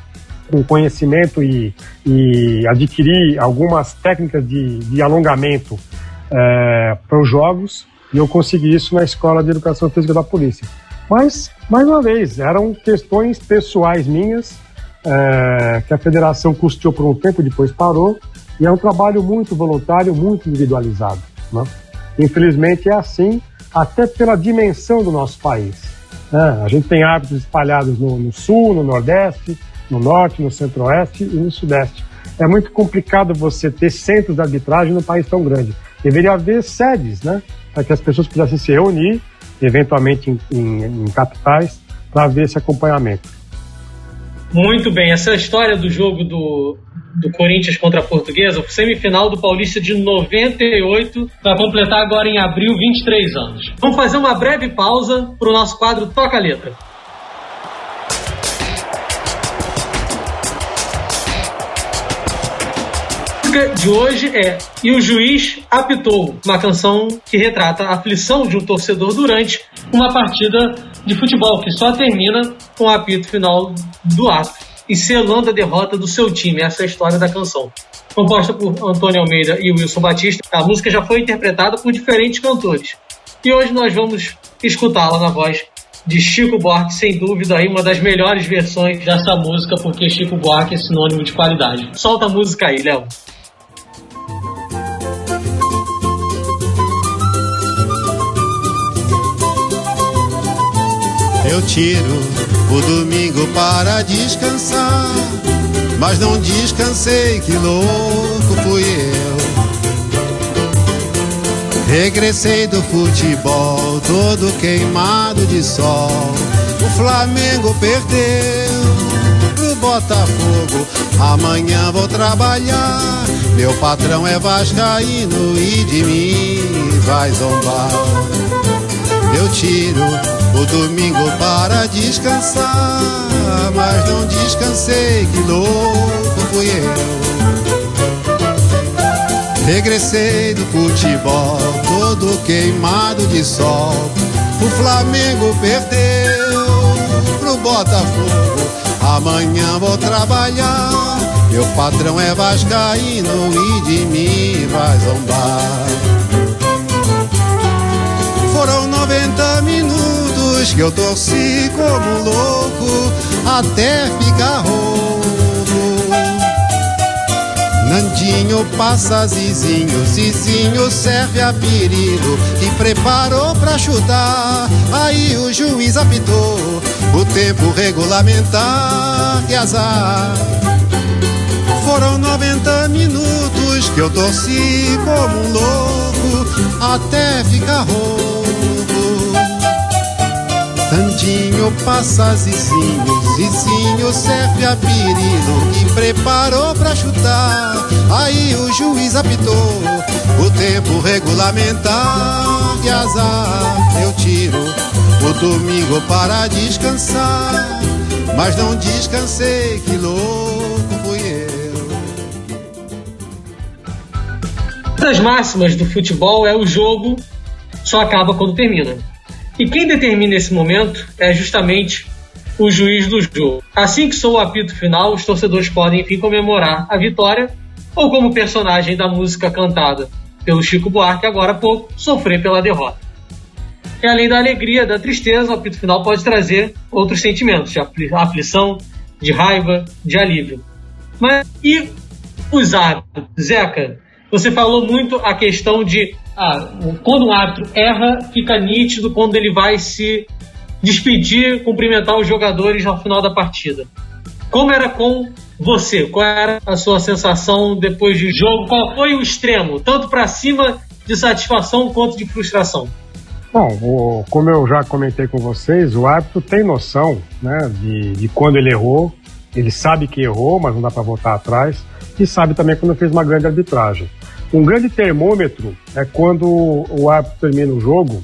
um conhecimento e, e adquiri algumas técnicas de, de alongamento é, para os jogos e eu consegui isso na Escola de Educação Física da Polícia. Mas, mais uma vez, eram questões pessoais minhas é, que a federação custeou por um tempo, depois parou, e é um trabalho muito voluntário, muito individualizado. Né? Infelizmente é assim, até pela dimensão do nosso país. Né? A gente tem hábitos espalhados no, no sul, no nordeste, no norte, no centro-oeste e no sudeste. É muito complicado você ter centros de arbitragem num país tão grande. Deveria haver sedes, né? Para que as pessoas pudessem se reunir, eventualmente em, em, em capitais, para ver esse acompanhamento. Muito bem, essa história do jogo do, do Corinthians contra a Portuguesa, semifinal do Paulista de 98, vai completar agora em abril 23 anos. Vamos fazer uma breve pausa para o nosso quadro Toca a Letra. Música de hoje é E o Juiz Apitou, uma canção que retrata a aflição de um torcedor durante uma partida de futebol, que só termina com o apito final do ato e selando a derrota do seu time. Essa é a história da canção. Composta por Antônio Almeida e Wilson Batista, a música já foi interpretada por diferentes cantores. E hoje nós vamos escutá-la na voz de Chico Buarque, sem dúvida aí uma das melhores versões dessa música, porque Chico Buarque é sinônimo de qualidade. Solta a música aí, Léo. Eu tiro o domingo para descansar, mas não descansei, que louco fui eu. Regressei do futebol, todo queimado de sol. O Flamengo perdeu pro Botafogo. Amanhã vou trabalhar. Meu patrão é vascaíno e de mim vai zombar. Eu tiro o domingo para descansar, mas não descansei, que louco fui eu. Regressei do futebol, todo queimado de sol. O Flamengo perdeu pro Botafogo. Amanhã vou trabalhar. Meu patrão é vascaíno e de mim vai zombar. Foram 90 minutos que eu torci como louco até ficar rouco. Nandinho passa Zizinho, Zizinho serve a perigo e preparou pra chutar. Aí o juiz apitou o tempo regulamentar, que azar. Foram 90 minutos que eu torci como um louco até ficar rouco. Tandinho passa Zizinho, Zizinho serve a pirino e preparou pra chutar. Aí o juiz apitou o tempo regulamentar. Que azar, eu tiro o domingo para descansar. Mas não descansei, que louco fui eu. Uma das máximas do futebol é o jogo só acaba quando termina. E quem determina esse momento é justamente o juiz do jogo. Assim que soa o apito final, os torcedores podem enfim comemorar a vitória ou como personagem da música cantada pelo Chico Buarque agora há pouco, sofrer pela derrota. E além da alegria, da tristeza, o apito final pode trazer outros sentimentos, de aflição, de raiva, de alívio. Mas e os árbitros? Zeca, você falou muito a questão de ah, quando um árbitro erra, fica nítido quando ele vai se despedir, cumprimentar os jogadores ao final da partida. Como era com você? Qual era a sua sensação depois de jogo? Qual foi o extremo, tanto para cima de satisfação quanto de frustração? Bom, o, como eu já comentei com vocês, o árbitro tem noção né, de, de quando ele errou, ele sabe que errou, mas não dá para voltar atrás, e sabe também quando fez uma grande arbitragem. Um grande termômetro é quando o árbitro termina o jogo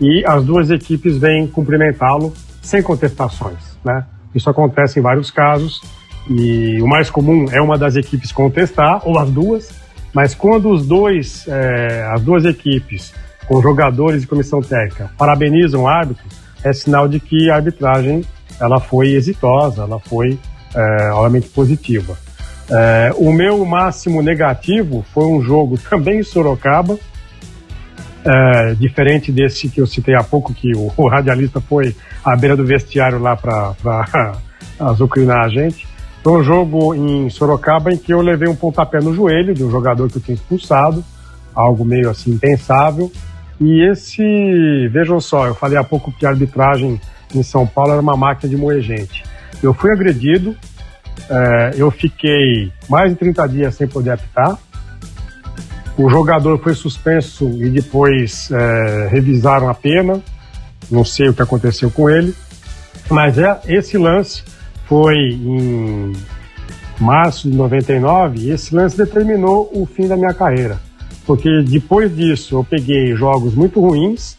e as duas equipes vêm cumprimentá-lo sem contestações, né? Isso acontece em vários casos e o mais comum é uma das equipes contestar ou as duas, mas quando os dois, é, as duas equipes com jogadores e comissão técnica parabenizam o árbitro, é sinal de que a arbitragem ela foi exitosa, ela foi é, obviamente positiva. É, o meu máximo negativo foi um jogo também em Sorocaba, é, diferente desse que eu citei há pouco, que o, o radialista foi à beira do vestiário lá para azucrinar a gente. Foi um jogo em Sorocaba em que eu levei um pontapé no joelho de um jogador que eu tinha expulsado, algo meio assim impensável. E esse, vejam só, eu falei há pouco que a arbitragem em São Paulo era uma máquina de moer gente. Eu fui agredido, é, eu fiquei mais de 30 dias sem poder apitar. O jogador foi suspenso e depois é, revisaram a pena. Não sei o que aconteceu com ele. Mas é, esse lance foi em março de 99 e esse lance determinou o fim da minha carreira. Porque depois disso eu peguei jogos muito ruins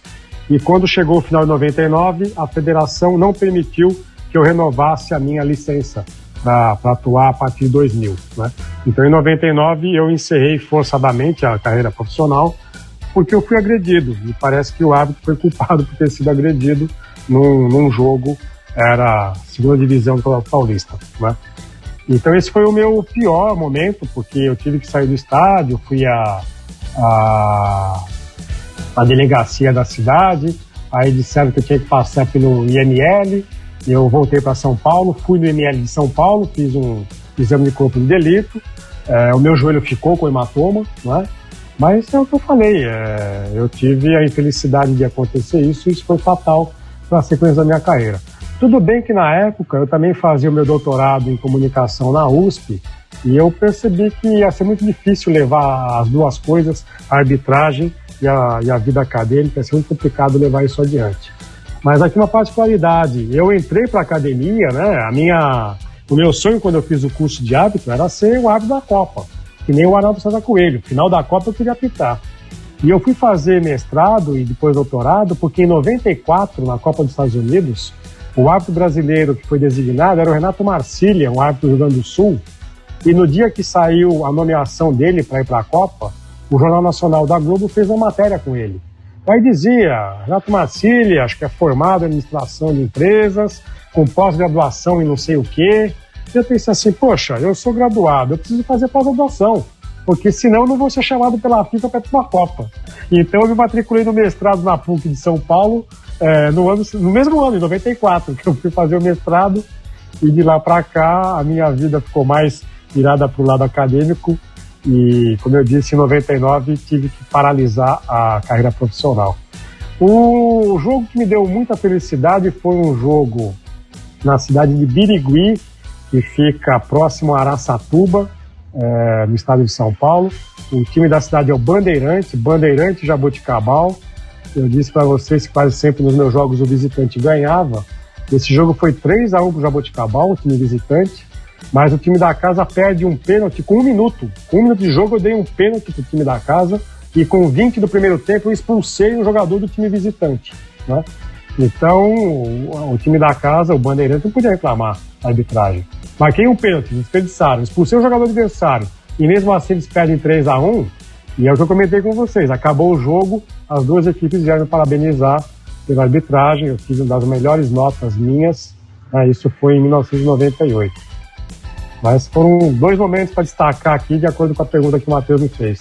e quando chegou o final de 99, a federação não permitiu que eu renovasse a minha licença para atuar a partir de 2000. Né? Então, em 99, eu encerrei forçadamente a carreira profissional porque eu fui agredido. E parece que o árbitro foi culpado por ter sido agredido num, num jogo, era segunda divisão do Paulista. Né? Então, esse foi o meu pior momento, porque eu tive que sair do estádio, fui a, a, a delegacia da cidade, aí disseram que eu tinha que passar pelo IML, eu voltei para São Paulo, fui no ML de São Paulo, fiz um exame de corpo de delito. É, o meu joelho ficou com hematoma, não é? Mas é o que eu falei, é, eu tive a infelicidade de acontecer isso e isso foi fatal para a sequência da minha carreira. Tudo bem que na época eu também fazia o meu doutorado em comunicação na USP e eu percebi que ia ser muito difícil levar as duas coisas, a arbitragem e a, e a vida acadêmica, ia ser muito complicado levar isso adiante. Mas aqui uma particularidade, eu entrei para academia, né? A minha, o meu sonho quando eu fiz o curso de árbitro era ser o árbitro da Copa, que nem o Arnaldo César Coelho. Final da Copa eu queria apitar. E eu fui fazer mestrado e depois doutorado, porque em 94, na Copa dos Estados Unidos, o árbitro brasileiro que foi designado era o Renato Marcília, um árbitro do Rio Grande do Sul. E no dia que saiu a nomeação dele para ir para a Copa, o Jornal Nacional da Globo fez uma matéria com ele. Aí dizia, Renato Marcília, acho que é formado em administração de empresas, com pós-graduação em não sei o quê. Eu pensei assim, poxa, eu sou graduado, eu preciso fazer pós-graduação, porque senão eu não vou ser chamado pela FIFA para uma Copa. Então eu me matriculei no mestrado na PUC de São Paulo, é, no, ano, no mesmo ano, em 94, que eu fui fazer o mestrado, e de lá para cá a minha vida ficou mais virada para o lado acadêmico e, como eu disse, em 99 tive que paralisar a carreira profissional. O jogo que me deu muita felicidade foi um jogo na cidade de Birigui, que fica próximo a Araçatuba, é, no estado de São Paulo. O time da cidade é o Bandeirante, Bandeirante Jaboticabal. Eu disse para vocês que quase sempre nos meus jogos o visitante ganhava. Esse jogo foi 3 a 1 para o Jaboticabal, o time visitante mas o time da casa perde um pênalti com um minuto. Com um minuto de jogo eu dei um pênalti pro time da casa e com 20 do primeiro tempo eu expulsei um jogador do time visitante. Né? Então o, o, time da casa, o Bandeirante, não podia reclamar a arbitragem. Marquei um pênalti, desperdiçaram, expulsei o jogador adversário e mesmo assim eles perdem 3 a 1 e é o que eu comentei com vocês. Acabou o jogo, as duas equipes vieram parabenizar pela arbitragem, eu tive uma das melhores notas minhas, né, isso foi em 1998. Mas foram dois momentos para destacar aqui, de acordo com a pergunta que o Matheus me fez.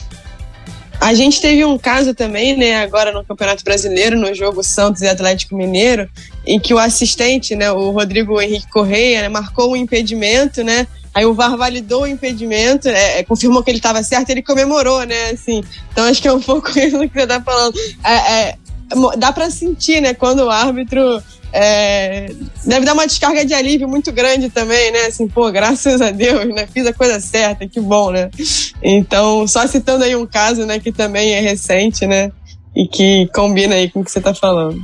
A gente teve um caso também, né, agora no Campeonato Brasileiro, no jogo Santos e Atlético Mineiro, em que o assistente, né, o Rodrigo Henrique Correia, né, marcou um impedimento, né, Aí o VAR validou o impedimento, é, é confirmou que ele estava certo, ele comemorou, né? Assim, então acho que é um pouco isso que você está falando. É, é, dá para sentir, né? Quando o árbitro é, deve dar uma descarga de alívio muito grande também, né? Assim, pô, graças a Deus, né? Fiz a coisa certa, que bom, né? Então, só citando aí um caso, né, que também é recente, né? E que combina aí com o que você está falando.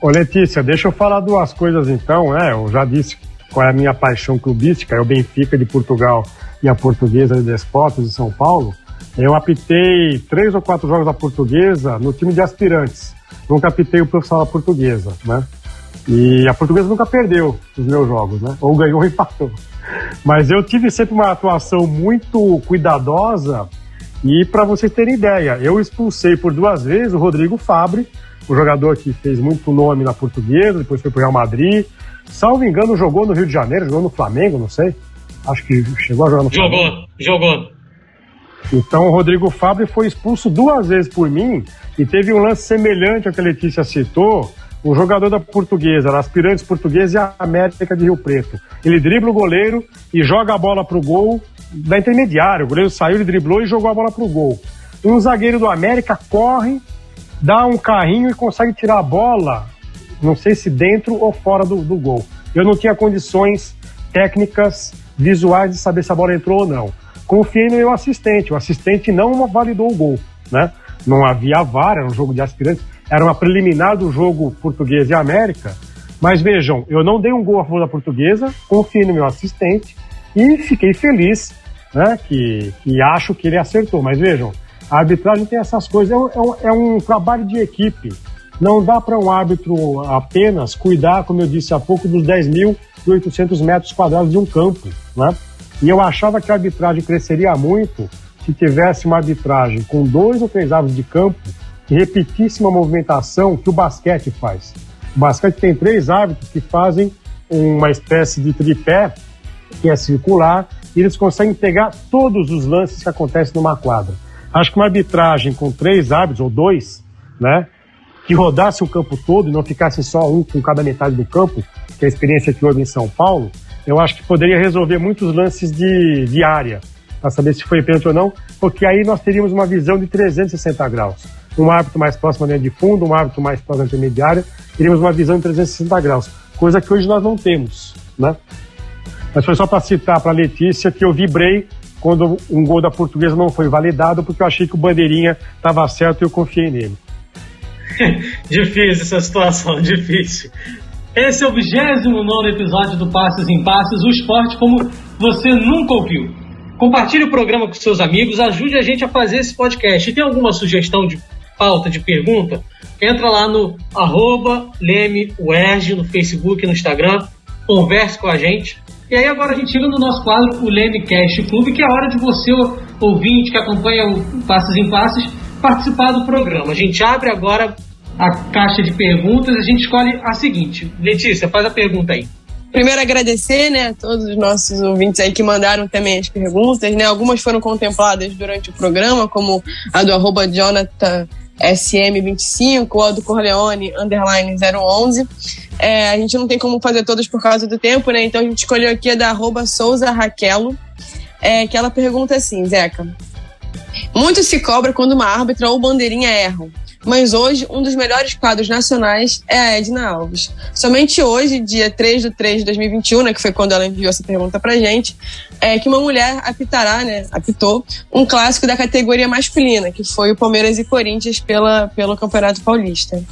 Ô Letícia, deixa eu falar duas coisas então, né? Eu já disse qual é a minha paixão clubística, é o Benfica de Portugal e a Portuguesa de Desportos de São Paulo. Eu apitei três ou quatro jogos da Portuguesa no time de aspirantes. Nunca apitei o profissional da Portuguesa, né? E a Portuguesa nunca perdeu os meus jogos, né? Ou ganhou ou empatou. Mas eu tive sempre uma atuação muito cuidadosa e para vocês terem ideia, eu expulsei por duas vezes o Rodrigo Fabre, o jogador que fez muito nome na Portuguesa, depois foi para o Real Madrid, Salvo engano, jogou no Rio de Janeiro, jogou no Flamengo, não sei. Acho que chegou a jogar no jogou, Flamengo. Jogou, jogou. Então o Rodrigo Fábio foi expulso duas vezes por mim e teve um lance semelhante ao que a Letícia citou. O jogador da Portuguesa, era aspirantes portuguesa e a América de Rio Preto. Ele dribla o goleiro e joga a bola pro gol da intermediária. O goleiro saiu, ele driblou e jogou a bola pro gol. E um zagueiro do América corre, dá um carrinho e consegue tirar a bola não sei se dentro ou fora do, do gol. Eu não tinha condições técnicas, visuais de saber se a bola entrou ou não. Confiei no meu assistente, o assistente não validou o gol, né? Não havia VAR, era um jogo de aspirantes, era uma preliminar do jogo português e América. Mas vejam, eu não dei um gol a favor da portuguesa, confiei no meu assistente e fiquei feliz, né? Que, que acho que ele acertou. Mas vejam, a arbitragem tem essas coisas, é um, é um é trabalho de equipe. Não dá para um árbitro apenas cuidar, como eu disse há pouco, dos 10.800 metros quadrados de um campo. Né? E eu achava que a arbitragem cresceria muito se tivesse uma arbitragem com dois ou três árbitros de campo repetisse uma movimentação que o basquete faz. O basquete tem três árbitros que fazem uma espécie de tripé que é circular e eles conseguem pegar todos os lances que acontecem numa quadra. Acho que uma arbitragem com três árbitros ou dois, né, que rodasse o campo todo e não ficasse só um com cada metade do campo, que é a experiência que houve em São Paulo, eu acho que poderia resolver muitos lances de, de área, para saber se foi pênalti ou não, porque aí nós teríamos uma visão de 360 graus. Um árbitro mais próximo da linha de fundo, um árbitro mais próximo da intermediária, teríamos uma visão de 360 graus, coisa que hoje nós não temos, né? Mas foi só para citar para a Letícia que eu vibrei quando um gol da portuguesa não foi validado, porque eu achei que o Bandeirinha estava certo e eu confiei nele. difícil essa situação, difícil. Esse é o 29 episódio do Passos em Passos, o esporte como você nunca ouviu. Compartilhe o programa com seus amigos, ajude a gente a fazer esse podcast. E tem alguma sugestão de pauta, de pergunta? Entra lá no arroba no Facebook, no Instagram, converse com a gente. E aí agora a gente chega no nosso quadro, o Leme Cast Clube, que é a hora de você, ouvinte que acompanha o Passos em Passos, participar do programa. A gente abre agora a caixa de perguntas, a gente escolhe a seguinte. Letícia, faz a pergunta aí. Primeiro agradecer, né, a todos os nossos ouvintes aí que mandaram também as perguntas, né? Algumas foram contempladas durante o programa, como a do arroba Jonathan SM25 ou do Corleone underline 011. É, a gente não tem como fazer todas por causa do tempo, né? Então a gente escolheu aqui a da arroba Souza Raquelo, é, que ela pergunta assim, Zeca. Muito se cobra quando uma árbitra ou bandeirinha erram, mas hoje um dos melhores quadros nacionais é a Edna Alves. Somente hoje, dia 3 de 3 de 2021, né, que foi quando ela enviou essa pergunta pra gente, é que uma mulher apitará, né, apitou um clássico da categoria masculina, que foi o Palmeiras e Corinthians pela, pelo Campeonato Paulista.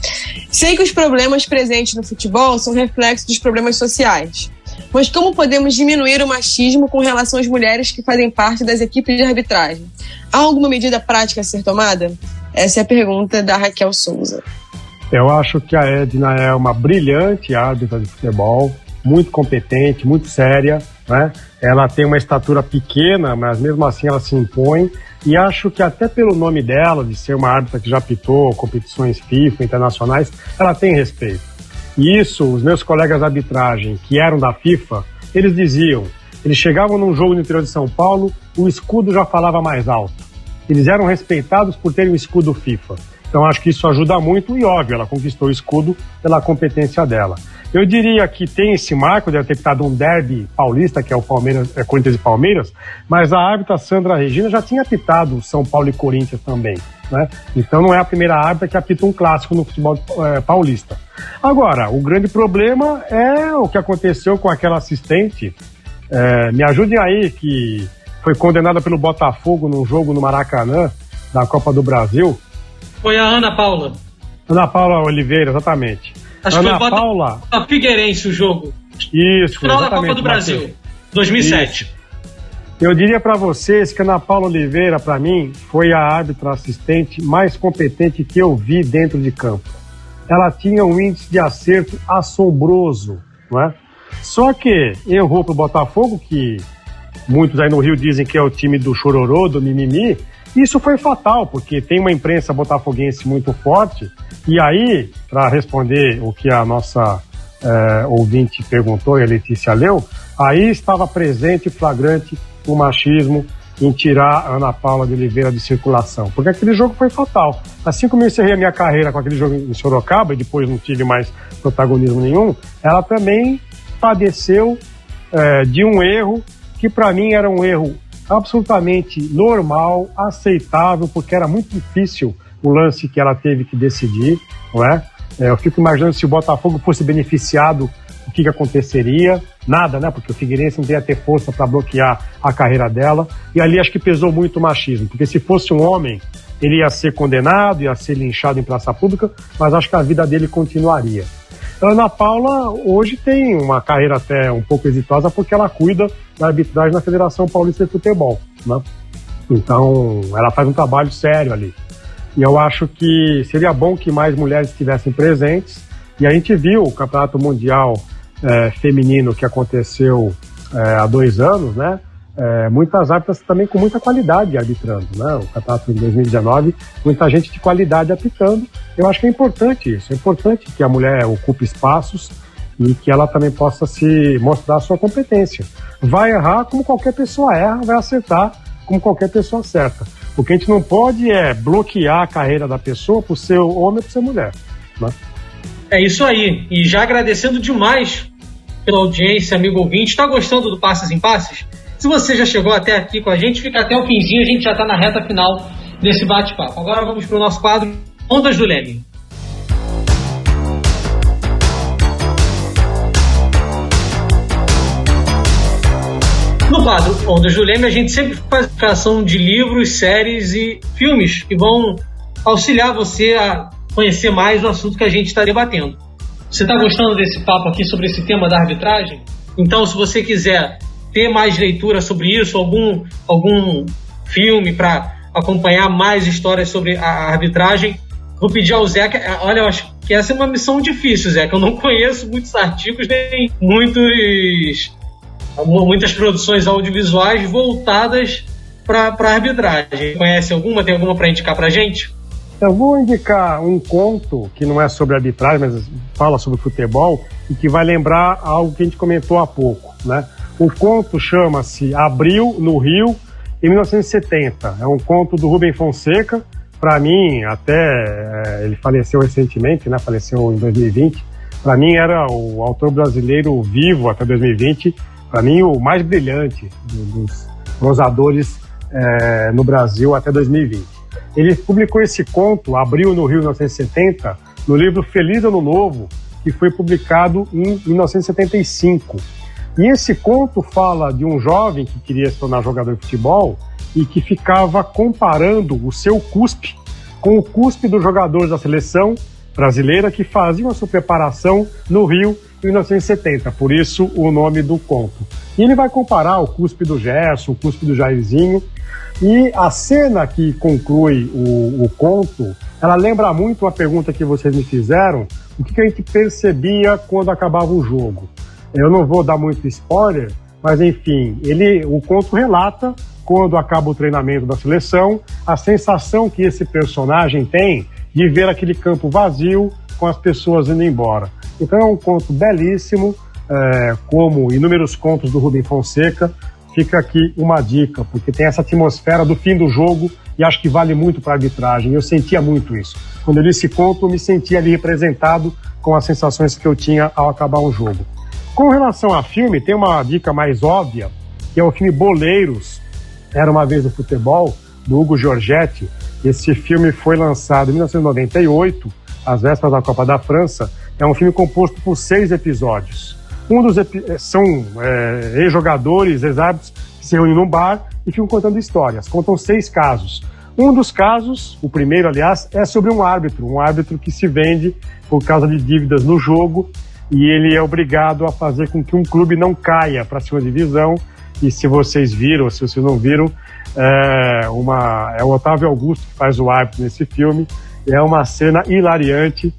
Sei que os problemas presentes no futebol são reflexos dos problemas sociais. Mas como podemos diminuir o machismo com relação às mulheres que fazem parte das equipes de arbitragem? Há alguma medida prática a ser tomada? Essa é a pergunta da Raquel Souza. Eu acho que a Edna é uma brilhante árbitra de futebol, muito competente, muito séria, né? Ela tem uma estatura pequena, mas mesmo assim ela se impõe. E acho que até pelo nome dela, de ser uma árbitra que já apitou competições FIFA internacionais, ela tem respeito. E isso, os meus colegas de arbitragem, que eram da FIFA, eles diziam, eles chegavam num jogo no interior de São Paulo, o escudo já falava mais alto. Eles eram respeitados por terem um escudo FIFA. Então acho que isso ajuda muito e óbvio, ela conquistou o escudo pela competência dela. Eu diria que tem esse marco de ter estado um derby paulista, que é o Palmeiras, é Corinthians e Palmeiras, mas a árbitra Sandra Regina já tinha apitado São Paulo e Corinthians também. Né? Então não é a primeira árbitra que apita um clássico no futebol é, paulista. Agora, o grande problema é o que aconteceu com aquela assistente. É, me ajudem aí, que foi condenada pelo Botafogo num jogo no Maracanã, da Copa do Brasil. Foi a Ana Paula. Ana Paula Oliveira, exatamente. Acho Ana que foi Paula. A Figueirense o jogo. Isso. Final da Copa do Brasil, 2007. Isso. Eu diria para vocês que a Ana Paula Oliveira, para mim, foi a árbitra assistente mais competente que eu vi dentro de campo. Ela tinha um índice de acerto assombroso, não é? Só que errou pro Botafogo, que muitos aí no Rio dizem que é o time do chororô, do mimimi, isso foi fatal, porque tem uma imprensa botafoguense muito forte. E aí, para responder o que a nossa é, ouvinte perguntou e a Letícia leu, aí estava presente flagrante o machismo em tirar a Ana Paula de Oliveira de circulação, porque aquele jogo foi fatal. Assim como eu encerrei a minha carreira com aquele jogo em Sorocaba e depois não tive mais protagonismo nenhum, ela também padeceu é, de um erro que para mim era um erro absolutamente normal, aceitável, porque era muito difícil o lance que ela teve que decidir, não é? é eu fico imaginando se o Botafogo fosse beneficiado, o que, que aconteceria? Nada, né? Porque o Figueirense não ia ter força para bloquear a carreira dela. E ali acho que pesou muito o machismo, porque se fosse um homem, ele ia ser condenado, ia ser linchado em praça pública, mas acho que a vida dele continuaria. Ana Paula hoje tem uma carreira até um pouco exitosa porque ela cuida da arbitragem na Federação Paulista de Futebol, né? Então, ela faz um trabalho sério ali. E eu acho que seria bom que mais mulheres estivessem presentes. E a gente viu o Campeonato Mundial é, Feminino que aconteceu é, há dois anos, né? É, muitas árbitras também com muita qualidade arbitrando, né? O campeonato em 2019, muita gente de qualidade apitando. Eu acho que é importante isso, é importante que a mulher ocupe espaços e que ela também possa se mostrar a sua competência. Vai errar como qualquer pessoa erra, vai acertar como qualquer pessoa acerta. O que a gente não pode é bloquear a carreira da pessoa por ser homem ou por ser mulher. Né? É isso aí. E já agradecendo demais pela audiência, amigo ouvinte. Está gostando do Passes em Passes? Se você já chegou até aqui com a gente, fica até o finzinho, a gente já está na reta final desse bate-papo. Agora vamos para o nosso quadro Ondas do Leme. No quadro Ondas do Leme, a gente sempre faz indicação de livros, séries e filmes que vão auxiliar você a conhecer mais o assunto que a gente está debatendo. Você está gostando desse papo aqui sobre esse tema da arbitragem? Então, se você quiser ter mais leitura sobre isso, algum, algum filme para acompanhar mais histórias sobre a arbitragem. Vou pedir ao Zé, que, olha, eu acho que essa é uma missão difícil, Zé, que eu não conheço muitos artigos nem muitos, muitas produções audiovisuais voltadas para a arbitragem. Conhece alguma? Tem alguma para indicar para gente? Eu vou indicar um conto que não é sobre arbitragem, mas fala sobre futebol e que vai lembrar algo que a gente comentou há pouco, né? O conto chama-se Abril no Rio, em 1970. É um conto do Rubem Fonseca. Para mim, até é, ele faleceu recentemente, né? Faleceu em 2020. Para mim era o autor brasileiro vivo até 2020. Para mim o mais brilhante dos prosadores é, no Brasil até 2020. Ele publicou esse conto, Abril no Rio, 1970, no livro Feliz Ano Novo, que foi publicado em 1975. E esse conto fala de um jovem que queria se tornar jogador de futebol e que ficava comparando o seu cuspe com o cuspe dos jogadores da seleção brasileira que faziam a sua preparação no Rio em 1970, por isso o nome do conto. E ele vai comparar o cuspe do Gerson, o cuspe do Jairzinho, e a cena que conclui o, o conto, ela lembra muito a pergunta que vocês me fizeram, o que, que a gente percebia quando acabava o jogo. Eu não vou dar muito spoiler, mas enfim, ele, o conto relata quando acaba o treinamento da seleção, a sensação que esse personagem tem de ver aquele campo vazio com as pessoas indo embora. Então é um conto belíssimo, é, como inúmeros contos do Rubem Fonseca. Fica aqui uma dica, porque tem essa atmosfera do fim do jogo e acho que vale muito para a arbitragem. Eu sentia muito isso. Quando eu li esse conto, eu me sentia ali representado com as sensações que eu tinha ao acabar um jogo. Com relação a filme, tem uma dica mais óbvia, que é o filme Boleiros, Era Uma Vez o Futebol, do Hugo Giorgetti. Esse filme foi lançado em 1998, às vésperas da Copa da França. É um filme composto por seis episódios. Um dos epi são é, ex-jogadores, ex-árbitros, que se reúnem num bar e ficam contando histórias. Contam seis casos. Um dos casos, o primeiro, aliás, é sobre um árbitro, um árbitro que se vende por causa de dívidas no jogo e ele é obrigado a fazer com que um clube não caia para a segunda divisão. E se vocês viram, se vocês não viram, é, uma, é o Otávio Augusto que faz o árbitro nesse filme. É uma cena hilariante.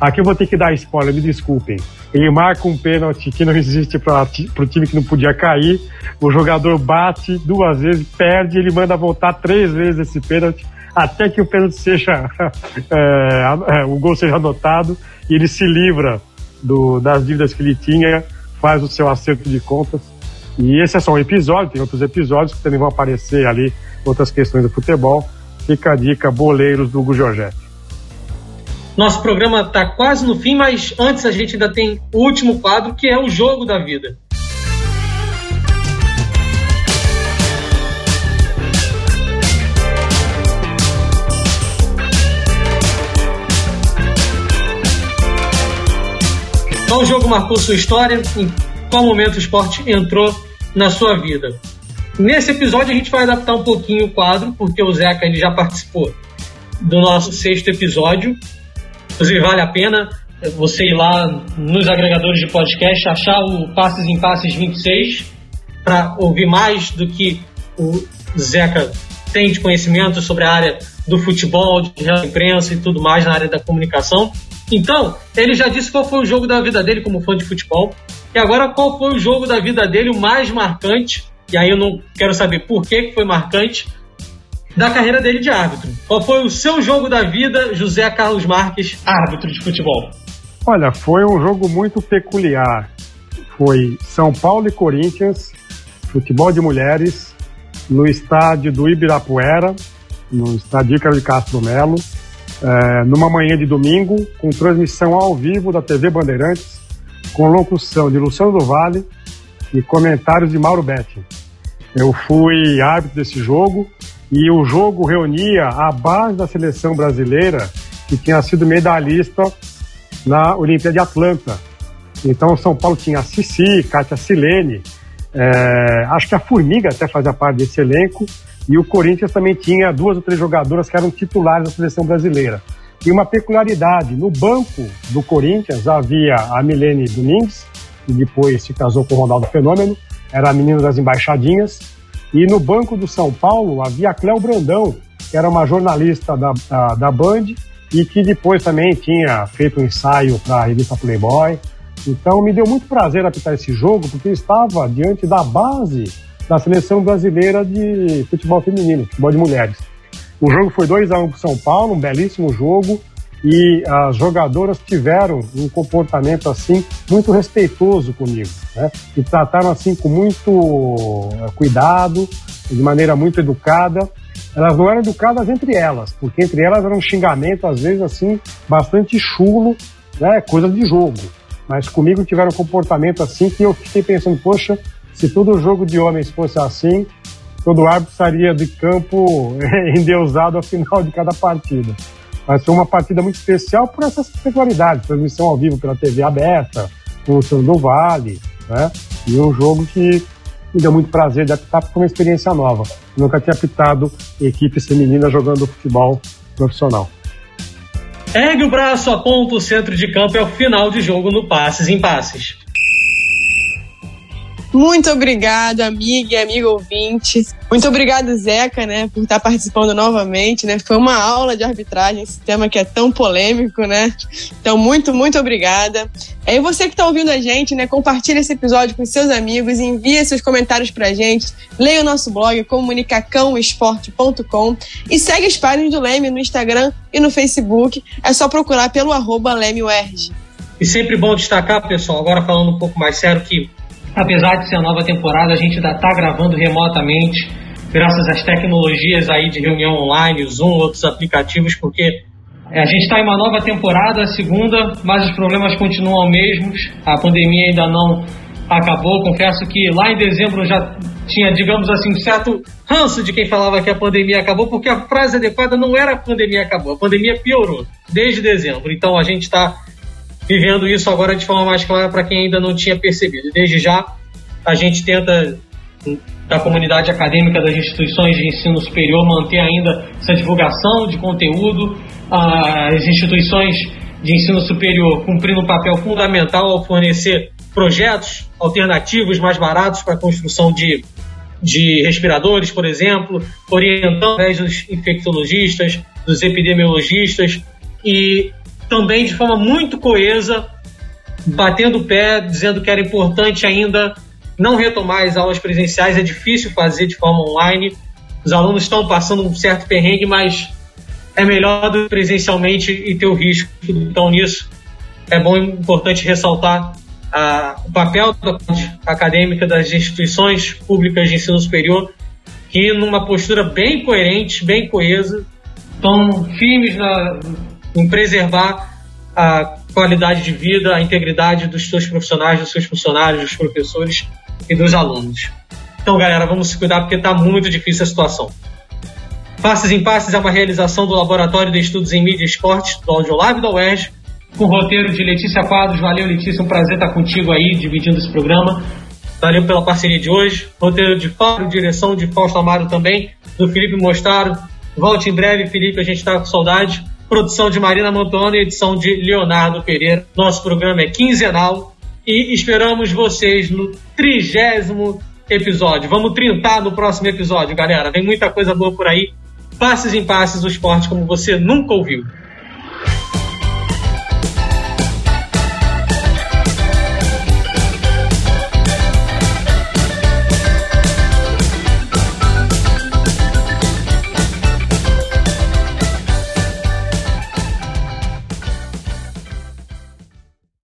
Aqui eu vou ter que dar spoiler, me desculpem. Ele marca um pênalti que não existe para o time que não podia cair. O jogador bate duas vezes, perde, ele manda voltar três vezes esse pênalti, até que o pênalti seja. é, o gol seja anotado e ele se livra do, das dívidas que ele tinha, faz o seu acerto de contas. E esse é só um episódio, tem outros episódios que também vão aparecer ali, outras questões do futebol. Fica a dica, boleiros do Hugo Giorgetti. Nosso programa está quase no fim, mas antes a gente ainda tem o último quadro, que é o jogo da vida. Qual jogo marcou sua história? Em qual momento o esporte entrou na sua vida? Nesse episódio a gente vai adaptar um pouquinho o quadro, porque o Zeca ele já participou do nosso sexto episódio Inclusive, vale a pena você ir lá nos agregadores de podcast, achar o Passes em Passes 26, para ouvir mais do que o Zeca tem de conhecimento sobre a área do futebol, de imprensa e tudo mais na área da comunicação. Então, ele já disse qual foi o jogo da vida dele como fã de futebol. E agora, qual foi o jogo da vida dele o mais marcante? E aí eu não quero saber por que foi marcante, da carreira dele de árbitro. Qual foi o seu jogo da vida, José Carlos Marques, árbitro de futebol? Olha, foi um jogo muito peculiar. Foi São Paulo e Corinthians, futebol de mulheres, no estádio do Ibirapuera, no estádio Ícaro de Castro Melo, é, numa manhã de domingo, com transmissão ao vivo da TV Bandeirantes, com locução de Luciano do Vale e comentários de Mauro Betti. Eu fui árbitro desse jogo, e o jogo reunia a base da seleção brasileira, que tinha sido medalhista na Olimpíada de Atlanta. Então, São Paulo tinha a Cici, Kátia Silene, é, acho que a Formiga até fazia parte desse elenco, e o Corinthians também tinha duas ou três jogadoras que eram titulares da seleção brasileira. E uma peculiaridade, no banco do Corinthians havia a Milene Domingues, que depois se casou com o Ronaldo Fenômeno, era a menina das embaixadinhas, e no banco do São Paulo havia a Cléo Brandão, que era uma jornalista da, da, da Band e que depois também tinha feito um ensaio para a revista Playboy. Então me deu muito prazer apitar esse jogo, porque eu estava diante da base da seleção brasileira de futebol feminino, futebol de mulheres. O jogo foi 2 a 1 um para São Paulo, um belíssimo jogo e as jogadoras tiveram um comportamento assim muito respeitoso comigo, né? E trataram assim com muito eh, cuidado, de maneira muito educada. Elas não eram educadas entre elas, porque entre elas era um xingamento às vezes assim bastante chulo, né? Coisa de jogo. Mas comigo tiveram um comportamento assim que eu fiquei pensando, poxa, se todo jogo de homens fosse assim, todo árbitro estaria de campo endeusado ao final de cada partida. Mas foi uma partida muito especial por essas peculiaridades, transmissão ao vivo pela TV aberta, com o Vale, né? E um jogo que me deu muito prazer de apitar, porque foi uma experiência nova. Nunca tinha apitado equipes femininas jogando futebol profissional. Ergue o braço, aponta o centro de campo, é o final de jogo no Passes em Passes. Muito obrigado, amiga e amigo ouvinte. Muito obrigado, Zeca, né, por estar participando novamente, né? Foi uma aula de arbitragem, esse tema que é tão polêmico, né? Então, muito, muito obrigada. E você que está ouvindo a gente, né, compartilha esse episódio com seus amigos, envia seus comentários pra gente, leia o nosso blog comunicacãoesporte.com e segue as páginas do Leme no Instagram e no Facebook. É só procurar pelo arroba. E sempre bom destacar, pessoal, agora falando um pouco mais sério, que apesar de ser a nova temporada, a gente ainda está gravando remotamente, graças às tecnologias aí de reunião online, Zoom, outros aplicativos, porque a gente está em uma nova temporada, a segunda, mas os problemas continuam mesmos. A pandemia ainda não acabou. Confesso que lá em dezembro já tinha, digamos assim, um certo ranço de quem falava que a pandemia acabou, porque a frase adequada não era a pandemia acabou, a pandemia piorou desde dezembro. Então a gente está vivendo isso agora de forma mais clara para quem ainda não tinha percebido. Desde já, a gente tenta, da comunidade acadêmica das instituições de ensino superior, manter ainda essa divulgação de conteúdo, as instituições de ensino superior cumprindo um papel fundamental ao fornecer projetos alternativos mais baratos para a construção de, de respiradores, por exemplo, orientando dos infectologistas, dos epidemiologistas e também de forma muito coesa, batendo o pé, dizendo que era importante ainda não retomar as aulas presenciais, é difícil fazer de forma online. Os alunos estão passando um certo perrengue, mas é melhor do que presencialmente e ter o risco. Então, nisso, é bom e importante ressaltar ah, o papel da acadêmica das instituições públicas de ensino superior, que, numa postura bem coerente, bem coesa, estão firmes na, em preservar a qualidade de vida, a integridade dos seus profissionais, dos seus funcionários, dos professores e dos alunos. Então, galera, vamos se cuidar porque está muito difícil a situação. Passes em Passes é uma realização do Laboratório de Estudos em Mídia e Esportes do Audiolab da UERJ, com roteiro de Letícia Quadros. Valeu, Letícia, um prazer estar contigo aí, dividindo esse programa. Valeu pela parceria de hoje. Roteiro de Fábio, direção de Fausto Amaro também, do Felipe Mostaro. Volte em breve, Felipe, a gente está com saudade. Produção de Marina Montona e edição de Leonardo Pereira. Nosso programa é quinzenal e esperamos vocês no trigésimo episódio. Vamos trintar no próximo episódio, galera. Vem muita coisa boa por aí. Passes em passes, o esporte como você nunca ouviu.